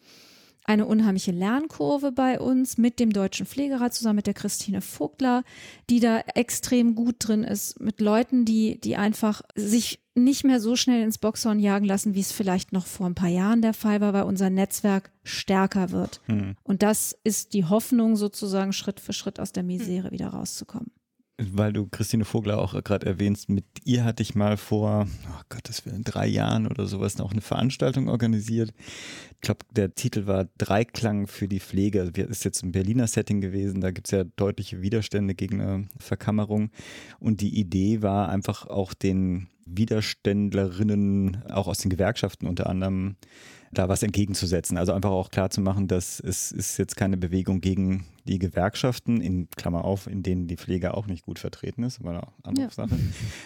[SPEAKER 3] eine unheimliche Lernkurve bei uns mit dem Deutschen Pflegerat zusammen mit der Christine Vogtler, die da extrem gut drin ist, mit Leuten, die, die einfach sich nicht mehr so schnell ins Boxhorn jagen lassen, wie es vielleicht noch vor ein paar Jahren der Fall war, weil unser Netzwerk stärker wird. Hm. Und das ist die Hoffnung, sozusagen Schritt für Schritt aus der Misere wieder rauszukommen
[SPEAKER 1] weil du Christine Vogler auch gerade erwähnst, mit ihr hatte ich mal vor, oh Gott, das wäre in drei Jahren oder sowas noch eine Veranstaltung organisiert. Ich glaube, der Titel war Dreiklang für die Pflege. Das ist jetzt ein Berliner Setting gewesen. Da gibt es ja deutliche Widerstände gegen eine Verkammerung. Und die Idee war einfach auch den Widerständlerinnen, auch aus den Gewerkschaften unter anderem, da was entgegenzusetzen. Also einfach auch klar zu machen, dass es ist jetzt keine Bewegung gegen die Gewerkschaften, in Klammer auf, in denen die Pflege auch nicht gut vertreten ist, war eine andere ja. Sache.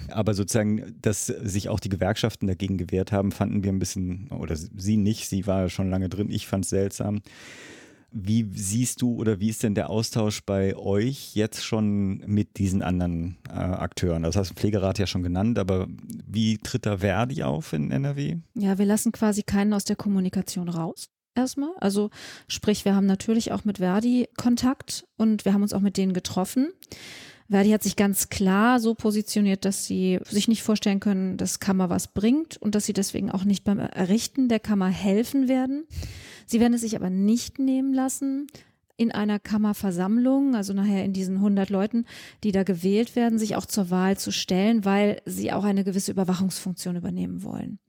[SPEAKER 1] Aber sozusagen, dass sich auch die Gewerkschaften dagegen gewehrt haben, fanden wir ein bisschen, oder sie nicht, sie war schon lange drin, ich fand es seltsam. Wie siehst du oder wie ist denn der Austausch bei euch jetzt schon mit diesen anderen äh, Akteuren? Das hast du Pflegerat ja schon genannt, aber wie tritt da Verdi auf in NRW?
[SPEAKER 3] Ja, wir lassen quasi keinen aus der Kommunikation raus. Erstmal. Also sprich, wir haben natürlich auch mit Verdi Kontakt und wir haben uns auch mit denen getroffen. Verdi hat sich ganz klar so positioniert, dass sie sich nicht vorstellen können, dass Kammer was bringt und dass sie deswegen auch nicht beim Errichten der Kammer helfen werden. Sie werden es sich aber nicht nehmen lassen, in einer Kammerversammlung, also nachher in diesen 100 Leuten, die da gewählt werden, sich auch zur Wahl zu stellen, weil sie auch eine gewisse Überwachungsfunktion übernehmen wollen.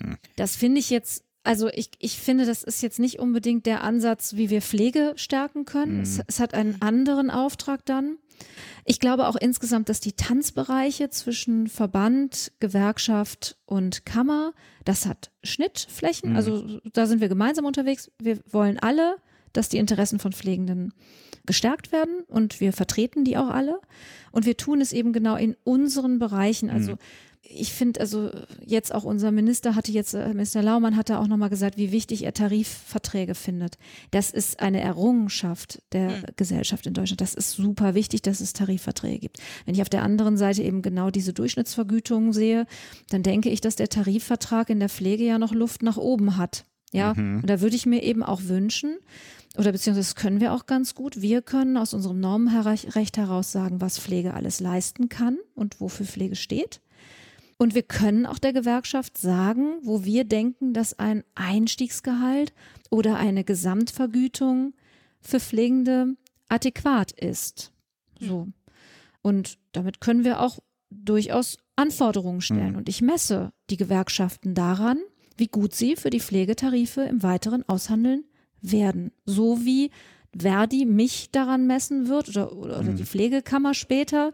[SPEAKER 3] Hm. Das finde ich jetzt also ich, ich finde, das ist jetzt nicht unbedingt der Ansatz, wie wir Pflege stärken können. Mhm. Es, es, hat einen anderen Auftrag dann. Ich glaube auch insgesamt, dass die Tanzbereiche zwischen Verband, Gewerkschaft und Kammer, das hat Schnittflächen. Mhm. Also da sind wir gemeinsam unterwegs. Wir wollen alle, dass die Interessen von Pflegenden gestärkt werden und wir vertreten die auch alle. Und wir tun es eben genau in unseren Bereichen. Also mhm ich finde, also jetzt auch unser Minister hatte jetzt, äh, Minister Laumann hatte auch nochmal gesagt, wie wichtig er Tarifverträge findet. Das ist eine Errungenschaft der mhm. Gesellschaft in Deutschland. Das ist super wichtig, dass es Tarifverträge gibt. Wenn ich auf der anderen Seite eben genau diese Durchschnittsvergütung sehe, dann denke ich, dass der Tarifvertrag in der Pflege ja noch Luft nach oben hat. Ja, mhm. und da würde ich mir eben auch wünschen, oder beziehungsweise das können wir auch ganz gut. Wir können aus unserem Normenrecht heraus sagen, was Pflege alles leisten kann und wofür Pflege steht. Und wir können auch der Gewerkschaft sagen, wo wir denken, dass ein Einstiegsgehalt oder eine Gesamtvergütung für Pflegende adäquat ist. So. Und damit können wir auch durchaus Anforderungen stellen. Mhm. Und ich messe die Gewerkschaften daran, wie gut sie für die Pflegetarife im Weiteren aushandeln werden. So wie Verdi mich daran messen wird oder, oder, oder die mhm. Pflegekammer später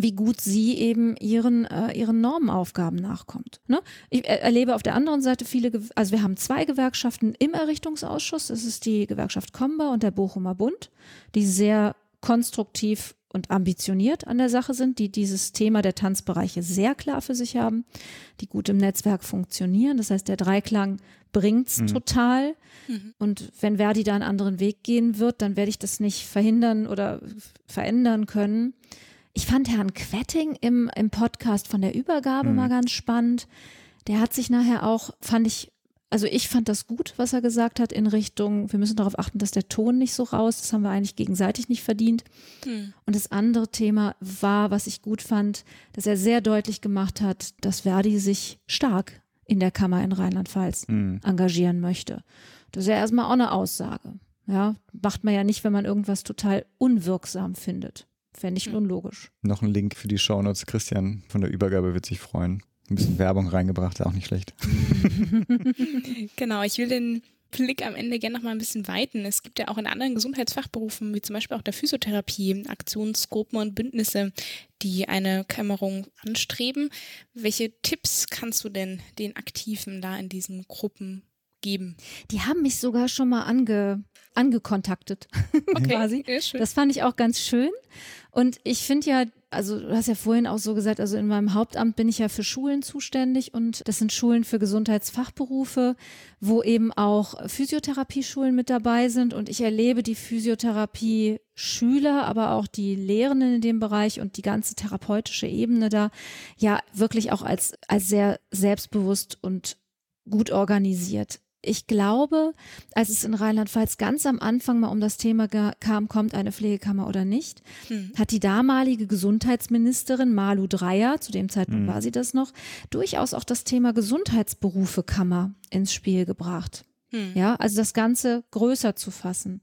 [SPEAKER 3] wie gut sie eben ihren, äh, ihren Normaufgaben nachkommt. Ne? Ich erlebe auf der anderen Seite viele, also wir haben zwei Gewerkschaften im Errichtungsausschuss, das ist die Gewerkschaft Komba und der Bochumer Bund, die sehr konstruktiv und ambitioniert an der Sache sind, die dieses Thema der Tanzbereiche sehr klar für sich haben, die gut im Netzwerk funktionieren. Das heißt, der Dreiklang bringt's mhm. total. Mhm. Und wenn Verdi da einen anderen Weg gehen wird, dann werde ich das nicht verhindern oder verändern können. Ich fand Herrn Quetting im, im Podcast von der Übergabe mhm. mal ganz spannend. Der hat sich nachher auch, fand ich, also ich fand das gut, was er gesagt hat in Richtung, wir müssen darauf achten, dass der Ton nicht so raus, das haben wir eigentlich gegenseitig nicht verdient. Mhm. Und das andere Thema war, was ich gut fand, dass er sehr deutlich gemacht hat, dass Verdi sich stark in der Kammer in Rheinland-Pfalz mhm. engagieren möchte. Das ist ja erstmal auch eine Aussage. Ja, macht man ja nicht, wenn man irgendwas total unwirksam findet. Fände ich unlogisch.
[SPEAKER 1] Noch ein Link für die Shownotes. Christian von der Übergabe wird sich freuen. Ein bisschen Werbung reingebracht, auch nicht schlecht.
[SPEAKER 2] genau, ich will den Blick am Ende gerne noch mal ein bisschen weiten. Es gibt ja auch in anderen Gesundheitsfachberufen, wie zum Beispiel auch der Physiotherapie, Aktionsgruppen und Bündnisse, die eine Kämmerung anstreben. Welche Tipps kannst du denn den Aktiven da in diesen Gruppen geben?
[SPEAKER 3] Die haben mich sogar schon mal ange, angekontaktet, okay. quasi. Das fand ich auch ganz schön. Und ich finde ja, also du hast ja vorhin auch so gesagt, also in meinem Hauptamt bin ich ja für Schulen zuständig und das sind Schulen für Gesundheitsfachberufe, wo eben auch Physiotherapieschulen mit dabei sind und ich erlebe die Physiotherapie-Schüler, aber auch die Lehrenden in dem Bereich und die ganze therapeutische Ebene da ja wirklich auch als, als sehr selbstbewusst und gut organisiert ich glaube, als es in Rheinland-Pfalz ganz am Anfang mal um das Thema kam, kommt eine Pflegekammer oder nicht, hm. hat die damalige Gesundheitsministerin Malu Dreyer, zu dem Zeitpunkt hm. war sie das noch, durchaus auch das Thema Gesundheitsberufekammer ins Spiel gebracht. Hm. Ja, also das Ganze größer zu fassen.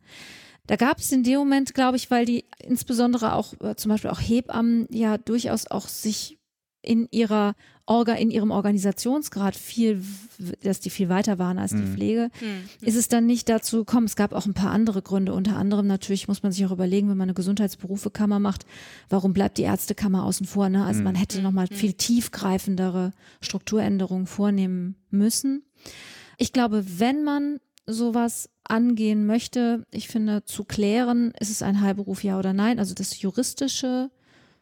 [SPEAKER 3] Da gab es in dem Moment, glaube ich, weil die insbesondere auch äh, zum Beispiel auch Hebammen ja durchaus auch sich in ihrer Orga, in ihrem Organisationsgrad viel, dass die viel weiter waren als die mhm. Pflege, mhm. ist es dann nicht dazu gekommen. Es gab auch ein paar andere Gründe. Unter anderem natürlich muss man sich auch überlegen, wenn man eine Gesundheitsberufekammer macht, warum bleibt die Ärztekammer außen vor? Ne? Also mhm. man hätte nochmal viel tiefgreifendere Strukturänderungen vornehmen müssen. Ich glaube, wenn man sowas angehen möchte, ich finde, zu klären, ist es ein Heilberuf, ja oder nein, also das juristische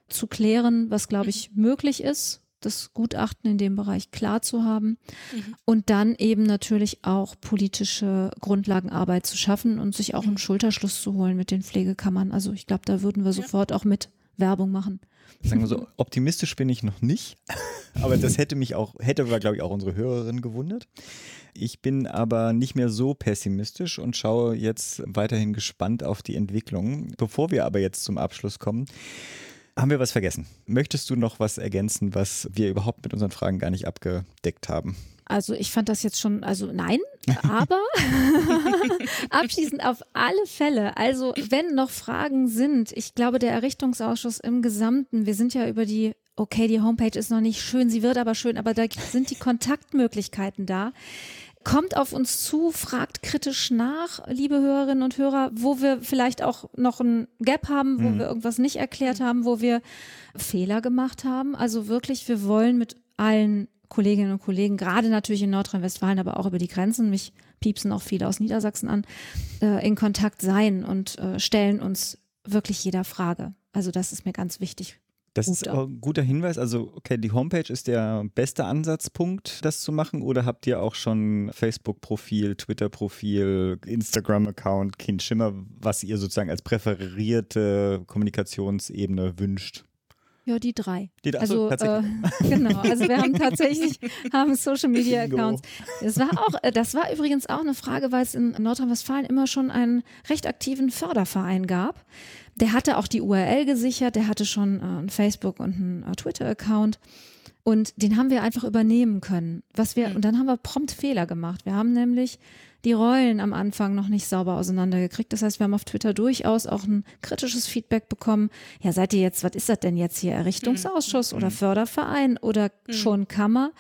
[SPEAKER 3] zu klären, was glaube ich möglich ist, das Gutachten in dem Bereich klar zu haben mhm. und dann eben natürlich auch politische Grundlagenarbeit zu schaffen und sich auch einen mhm. Schulterschluss zu holen mit den Pflegekammern. Also ich glaube, da würden wir ja. sofort auch mit Werbung machen.
[SPEAKER 1] Sagen wir so, optimistisch bin ich noch nicht, aber das hätte mich auch, hätte aber, glaube ich, auch unsere Hörerin gewundert. Ich bin aber nicht mehr so pessimistisch und schaue jetzt weiterhin gespannt auf die Entwicklung. Bevor wir aber jetzt zum Abschluss kommen, haben wir was vergessen? Möchtest du noch was ergänzen, was wir überhaupt mit unseren Fragen gar nicht abgedeckt haben?
[SPEAKER 3] Also ich fand das jetzt schon, also nein, aber abschließend auf alle Fälle. Also wenn noch Fragen sind, ich glaube, der Errichtungsausschuss im Gesamten, wir sind ja über die, okay, die Homepage ist noch nicht schön, sie wird aber schön, aber da sind die Kontaktmöglichkeiten da. Kommt auf uns zu, fragt kritisch nach, liebe Hörerinnen und Hörer, wo wir vielleicht auch noch ein Gap haben, wo mhm. wir irgendwas nicht erklärt haben, wo wir Fehler gemacht haben. Also wirklich, wir wollen mit allen Kolleginnen und Kollegen, gerade natürlich in Nordrhein-Westfalen, aber auch über die Grenzen, mich piepsen auch viele aus Niedersachsen an, äh, in Kontakt sein und äh, stellen uns wirklich jeder Frage. Also das ist mir ganz wichtig.
[SPEAKER 1] Das ist ein guter Hinweis. Also, okay, die Homepage ist der beste Ansatzpunkt, das zu machen. Oder habt ihr auch schon Facebook-Profil, Twitter-Profil, Instagram-Account, Kind Schimmer, was ihr sozusagen als präferierte Kommunikationsebene wünscht?
[SPEAKER 3] Ja, die drei.
[SPEAKER 1] Die drei
[SPEAKER 3] also, äh, genau. Also wir haben tatsächlich haben Social Media Accounts. Das war auch, äh, das war übrigens auch eine Frage, weil es in Nordrhein-Westfalen immer schon einen recht aktiven Förderverein gab. Der hatte auch die URL gesichert, der hatte schon äh, ein Facebook und einen äh, Twitter-Account. Und den haben wir einfach übernehmen können. Was wir, hm. und dann haben wir prompt Fehler gemacht. Wir haben nämlich die Rollen am Anfang noch nicht sauber auseinandergekriegt. Das heißt, wir haben auf Twitter durchaus auch ein kritisches Feedback bekommen. Ja, seid ihr jetzt, was ist das denn jetzt hier? Errichtungsausschuss mhm. oder Förderverein oder mhm. schon Kammer?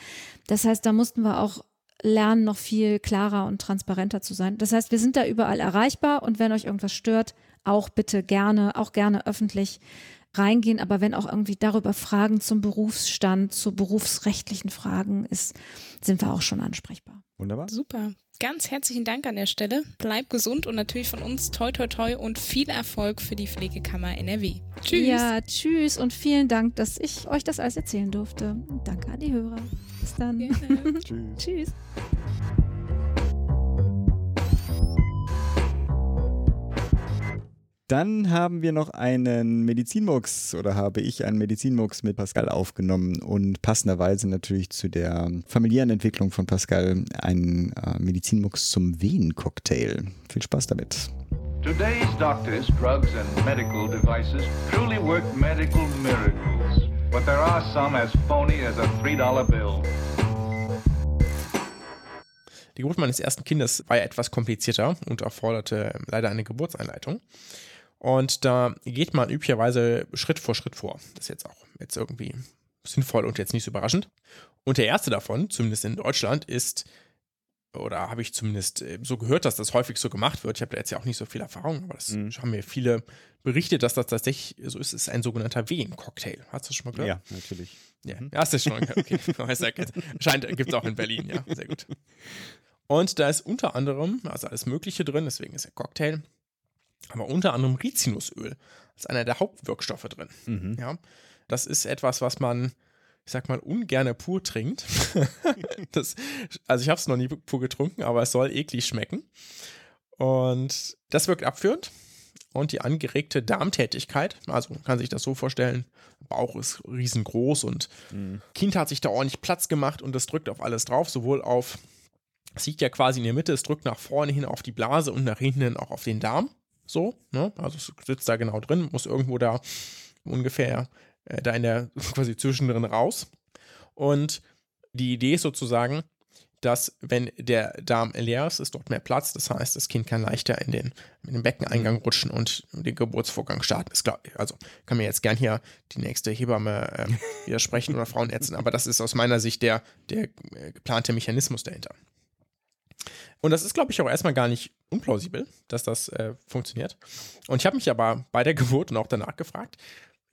[SPEAKER 3] Das heißt, da mussten wir auch lernen, noch viel klarer und transparenter zu sein. Das heißt, wir sind da überall erreichbar und wenn euch irgendwas stört, auch bitte gerne, auch gerne öffentlich reingehen. Aber wenn auch irgendwie darüber Fragen zum Berufsstand, zu berufsrechtlichen Fragen ist, sind wir auch schon ansprechbar.
[SPEAKER 1] Wunderbar.
[SPEAKER 2] Super. Ganz herzlichen Dank an der Stelle. Bleib gesund und natürlich von uns toi toi toi und viel Erfolg für die Pflegekammer NRW.
[SPEAKER 3] Tschüss. Ja, tschüss und vielen Dank, dass ich euch das alles erzählen durfte. Und danke an die Hörer. Bis dann. tschüss. tschüss.
[SPEAKER 1] Dann haben wir noch einen Medizinmux oder habe ich einen Medizinmux mit Pascal aufgenommen und passenderweise natürlich zu der familiären Entwicklung von Pascal einen äh, Medizinmux zum Venencocktail. Viel Spaß damit. Today's doctors, drugs and medical devices truly work medical miracles. But there are some as phony as a $3 bill.
[SPEAKER 4] Die Geburt meines ersten Kindes war ja etwas komplizierter und erforderte leider eine Geburtseinleitung. Und da geht man üblicherweise Schritt vor Schritt vor. Das ist jetzt auch jetzt irgendwie sinnvoll und jetzt nicht so überraschend. Und der erste davon, zumindest in Deutschland, ist, oder habe ich zumindest äh, so gehört, dass das häufig so gemacht wird. Ich habe da jetzt ja auch nicht so viel Erfahrung, aber das mhm. haben mir viele berichtet, dass das tatsächlich so ist. Es ist ein sogenannter Wehen-Cocktail. Hast du das schon mal gehört?
[SPEAKER 1] Ja, natürlich.
[SPEAKER 4] Ja, mhm. hast du schon mal gehört. Okay, scheint, gibt es auch in Berlin, ja, sehr gut. Und da ist unter anderem, also alles Mögliche drin, deswegen ist der Cocktail aber unter anderem Rizinusöl als einer der Hauptwirkstoffe drin. Mhm. Ja, das ist etwas, was man, ich sag mal, ungerne pur trinkt. das, also ich habe es noch nie pur getrunken, aber es soll eklig schmecken. Und das wirkt abführend. Und die angeregte Darmtätigkeit, also man kann sich das so vorstellen, Bauch ist riesengroß und mhm. Kind hat sich da ordentlich Platz gemacht und das drückt auf alles drauf, sowohl auf, es liegt ja quasi in der Mitte, es drückt nach vorne hin auf die Blase und nach hinten hin auch auf den Darm. So, ne? Also es sitzt da genau drin, muss irgendwo da ungefähr äh, da in der quasi zwischendrin raus. Und die Idee ist sozusagen, dass wenn der Darm leer ist, ist dort mehr Platz. Das heißt, das Kind kann leichter in den, in den Beckeneingang mhm. rutschen und den Geburtsvorgang starten. Ist klar, also kann mir jetzt gern hier die nächste Hebamme äh, widersprechen oder Frauenärztin, aber das ist aus meiner Sicht der, der äh, geplante Mechanismus dahinter. Und das ist, glaube ich, auch erstmal gar nicht unplausibel, dass das äh, funktioniert. Und ich habe mich aber bei der Geburt und auch danach gefragt,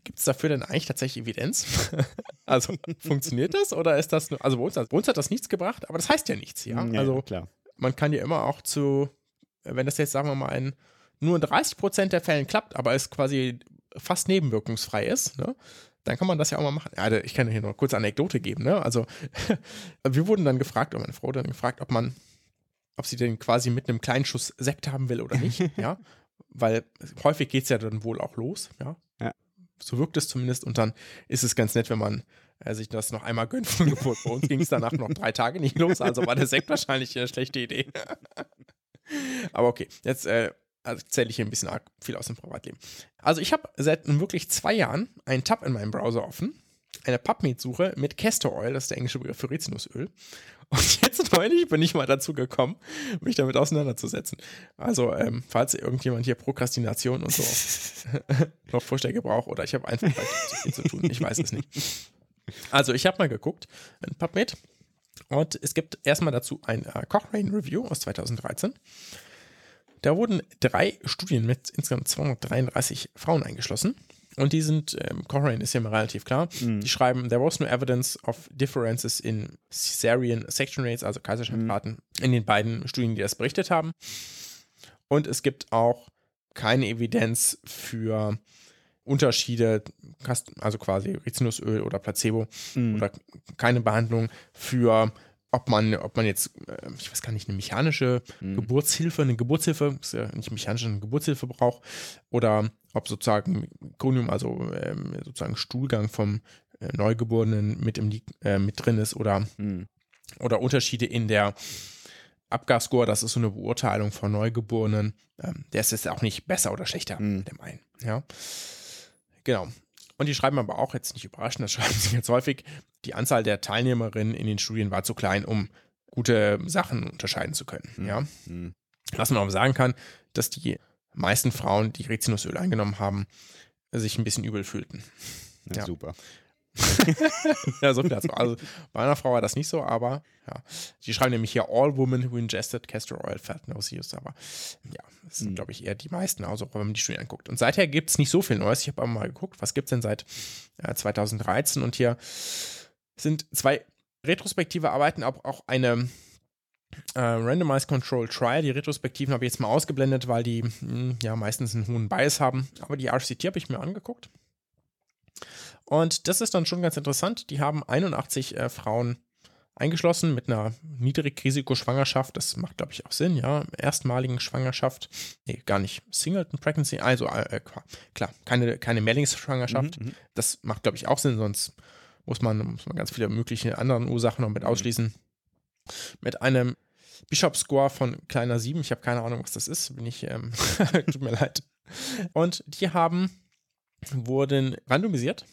[SPEAKER 4] gibt es dafür denn eigentlich tatsächlich Evidenz? also funktioniert das oder ist das nur, also bei uns, bei uns, hat das nichts gebracht, aber das heißt ja nichts, ja. ja also klar. man kann ja immer auch zu, wenn das jetzt, sagen wir mal, in nur in 30 Prozent der Fällen klappt, aber es quasi fast nebenwirkungsfrei ist, ne? dann kann man das ja auch mal machen. Ja, ich kann hier noch eine kurze Anekdote geben. Ne? Also wir wurden dann gefragt, oder meine Frau dann gefragt, ob man, ob sie denn quasi mit einem kleinen Schuss Sekt haben will oder nicht. ja, weil häufig geht es ja dann wohl auch los. Ja?
[SPEAKER 1] Ja.
[SPEAKER 4] so wirkt es zumindest. Und dann ist es ganz nett, wenn man äh, sich das noch einmal gönnt von Geburt. Bei uns ging es danach noch drei Tage nicht los, also war der Sekt wahrscheinlich eine schlechte Idee. Aber okay, jetzt äh, erzähle ich hier ein bisschen viel aus dem Privatleben. Also ich habe seit nun wirklich zwei Jahren einen Tab in meinem Browser offen, eine PubMed-Suche mit Castor Oil, das ist der englische Begriff für Rizinusöl. Und jetzt neulich bin ich mal dazu gekommen, mich damit auseinanderzusetzen. Also, ähm, falls irgendjemand hier Prokrastination und so noch Vorschläge braucht oder ich habe einfach zu viel zu tun, ich weiß es nicht. Also, ich habe mal geguckt in PubMed und es gibt erstmal dazu ein äh, Cochrane Review aus 2013. Da wurden drei Studien mit insgesamt 233 Frauen eingeschlossen. Und die sind, ähm, Cochrane ist ja mal relativ klar, die schreiben, there was no evidence of differences in Caesarean Section Rates, also Kaiserschaftsraten, in den beiden Studien, die das berichtet haben. Und es gibt auch keine Evidenz für Unterschiede, also quasi Rizinusöl oder Placebo oder keine Behandlung für ob man, ob man jetzt, äh, ich weiß gar nicht, eine mechanische Geburtshilfe, eine Geburtshilfe, ist ja nicht mechanisch, eine Geburtshilfe braucht, oder ob sozusagen Mekonium, also ähm, sozusagen Stuhlgang vom äh, Neugeborenen mit, im, äh, mit drin ist oder, oder Unterschiede in der Abgasscore, das ist so eine Beurteilung von Neugeborenen. Ähm, der ist jetzt auch nicht besser oder schlechter mit dem einen. Ja. Genau. Und die schreiben aber auch jetzt nicht überraschend, das schreiben sie jetzt häufig, die Anzahl der Teilnehmerinnen in den Studien war zu klein, um gute Sachen unterscheiden zu können. Ja. Was man aber sagen kann, dass die meisten Frauen, die Rizinusöl eingenommen haben, sich ein bisschen übel fühlten.
[SPEAKER 1] Ja,
[SPEAKER 4] Ja.
[SPEAKER 1] Super.
[SPEAKER 4] Ja, so viel dazu. Also bei einer Frau war das nicht so, aber ja. Die schreiben nämlich hier All Women who ingested castor oil fat no use, aber ja, das sind, glaube ich, eher die meisten, also wenn man die Studie anguckt. Und seither gibt es nicht so viel Neues. Ich habe aber mal geguckt, was gibt es denn seit äh, 2013 und hier sind zwei retrospektive Arbeiten, auch, auch eine äh, Randomized Control Trial. Die Retrospektiven habe ich jetzt mal ausgeblendet, weil die mh, ja meistens einen hohen Bias haben. Aber die RCT habe ich mir angeguckt. Und das ist dann schon ganz interessant. Die haben 81 äh, Frauen eingeschlossen mit einer Niedrigrisikoschwangerschaft. Das macht, glaube ich, auch Sinn, ja. Erstmaligen Schwangerschaft. Nee, gar nicht. Singleton Pregnancy. Also, äh, klar, keine, keine Mehrlingsschwangerschaft. Das macht, glaube ich, auch Sinn, sonst muss man, muss man ganz viele mögliche anderen Ursachen noch mit ausschließen. Mit einem Bishop-Score von kleiner 7. Ich habe keine Ahnung, was das ist. Bin ich, ähm, tut mir leid. Und die haben, wurden randomisiert.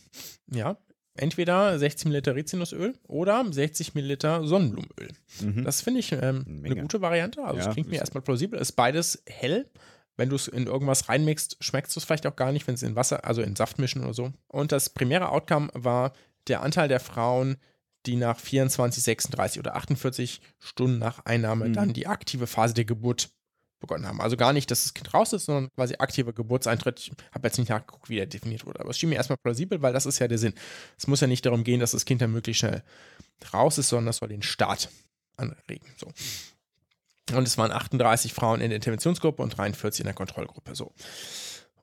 [SPEAKER 4] Ja. Entweder 60 Milliliter Rizinusöl oder 60 Milliliter Sonnenblumenöl. Das finde ich ähm, eine gute Variante. Also, es
[SPEAKER 1] Ja,
[SPEAKER 4] klingt mir erstmal plausibel. Ist beides hell. Wenn du es in irgendwas reinmixst, schmeckst du es vielleicht auch gar nicht, wenn es in Wasser, also in Saft mischen oder so. Und das primäre Outcome war der Anteil der Frauen, die nach 24, 36 oder 48 Stunden nach Einnahme dann die aktive Phase der Geburt begonnen haben. Also gar nicht, dass das Kind raus ist, sondern quasi aktiver Geburtseintritt. Ich habe jetzt nicht nachgeguckt, wie der definiert wurde, aber es schien mir erstmal plausibel, weil das ist ja der Sinn. Es muss ja nicht darum gehen, dass das Kind dann möglichst schnell raus ist, sondern das soll den Start anregen. So. Und es waren 38 Frauen in der Interventionsgruppe und 43 in der Kontrollgruppe. So.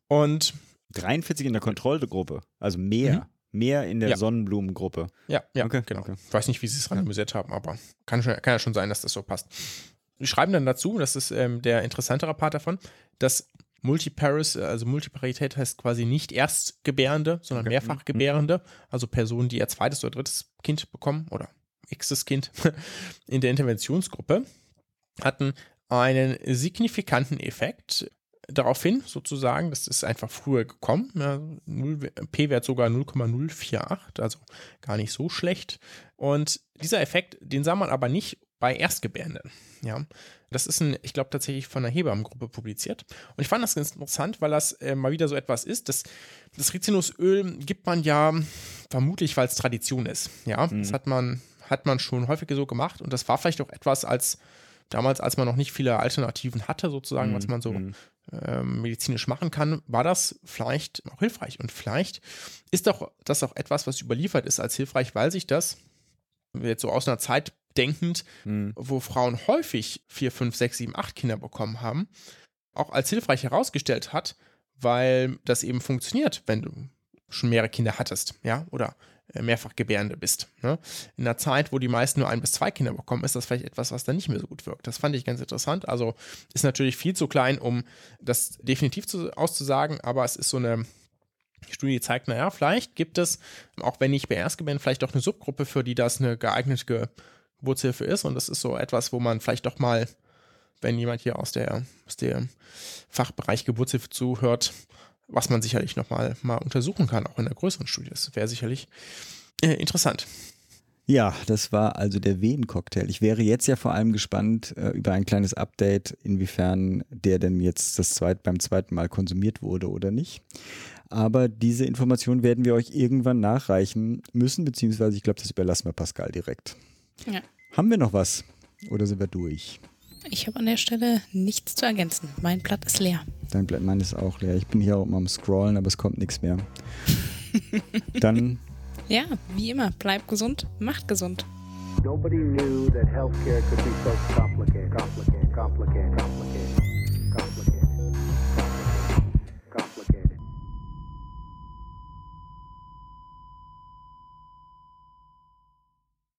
[SPEAKER 4] Und
[SPEAKER 1] 43 in der Kontrollgruppe, also mehr. Mehr in der
[SPEAKER 4] Mhm. Ja.
[SPEAKER 1] Sonnenblumengruppe.
[SPEAKER 4] Ja, ja,
[SPEAKER 1] Okay,
[SPEAKER 4] genau.
[SPEAKER 1] okay.
[SPEAKER 4] Ich weiß nicht, wie sie es randomisiert haben, aber kann, schon, kann ja schon sein, dass das so passt. Schreiben dann dazu, das ist ähm, der interessantere Part davon, dass Multiparis, äh, also Multiparität heißt quasi nicht Erstgebärende, sondern. Mehrfachgebärende, also Personen, die ihr zweites oder drittes Kind bekommen oder x-tes Kind in der Interventionsgruppe, hatten einen signifikanten Effekt daraufhin sozusagen, das ist einfach früher gekommen, ja, P-Wert sogar 0,048, also gar nicht so schlecht. Und dieser Effekt, den sah man aber nicht bei Erstgebärenden. Ja, das ist ein, ich glaube tatsächlich von einer Hebammengruppe publiziert. Und ich fand das ganz interessant, weil das äh, mal wieder so etwas ist. Das, das Rizinusöl gibt man ja vermutlich, weil es Tradition ist. Ja, das hat man, hat man schon häufig so gemacht. Und das war vielleicht auch etwas als damals, als man noch nicht viele Alternativen hatte, sozusagen, was man so ähm, medizinisch machen kann, war das vielleicht auch hilfreich. Und vielleicht ist doch das auch etwas, was überliefert ist als hilfreich, weil sich das jetzt so aus einer Zeit denkend, wo Frauen häufig vier, fünf, sechs, sieben, acht Kinder bekommen haben, auch als hilfreich herausgestellt hat, weil das eben funktioniert, wenn du schon mehrere Kinder hattest, ja, oder äh, mehrfach Gebärende bist. Ne? In einer Zeit, wo die meisten nur ein bis zwei Kinder bekommen, ist das vielleicht etwas, was dann nicht mehr so gut wirkt. Das fand ich ganz interessant. Also ist natürlich viel zu klein, um das definitiv zu, auszusagen, aber es ist so eine Studie, die zeigt, naja, vielleicht gibt es, auch wenn nicht bei Erstgebären, vielleicht auch eine Subgruppe, für die das eine geeignete Geburtshilfe ist. Und das ist so etwas, wo man vielleicht doch mal, wenn jemand hier aus der, aus dem Fachbereich Geburtshilfe zuhört, was man sicherlich nochmal mal untersuchen kann, auch in einer größeren Studie. Das wäre sicherlich äh, interessant.
[SPEAKER 1] Ja, das war also der Wehen-Cocktail. Ich wäre jetzt ja vor allem gespannt äh, über ein kleines Update, inwiefern der denn jetzt das zweit, beim zweiten Mal konsumiert wurde oder nicht. Aber diese Information werden wir euch irgendwann nachreichen müssen, beziehungsweise ich glaube, das überlassen wir Pascal direkt.
[SPEAKER 2] Ja.
[SPEAKER 1] Haben wir noch was? Oder sind wir durch?
[SPEAKER 2] Ich habe an der Stelle nichts zu ergänzen. Mein Blatt ist leer.
[SPEAKER 1] Dein Blatt, mein ist auch leer. Ich bin hier auch immer am Scrollen, aber es kommt nichts mehr. Dann.
[SPEAKER 2] Ja, wie immer, bleibt gesund, macht gesund.
[SPEAKER 5] Nobody knew that healthcare could be so complicated, complicated, complicated, complicated.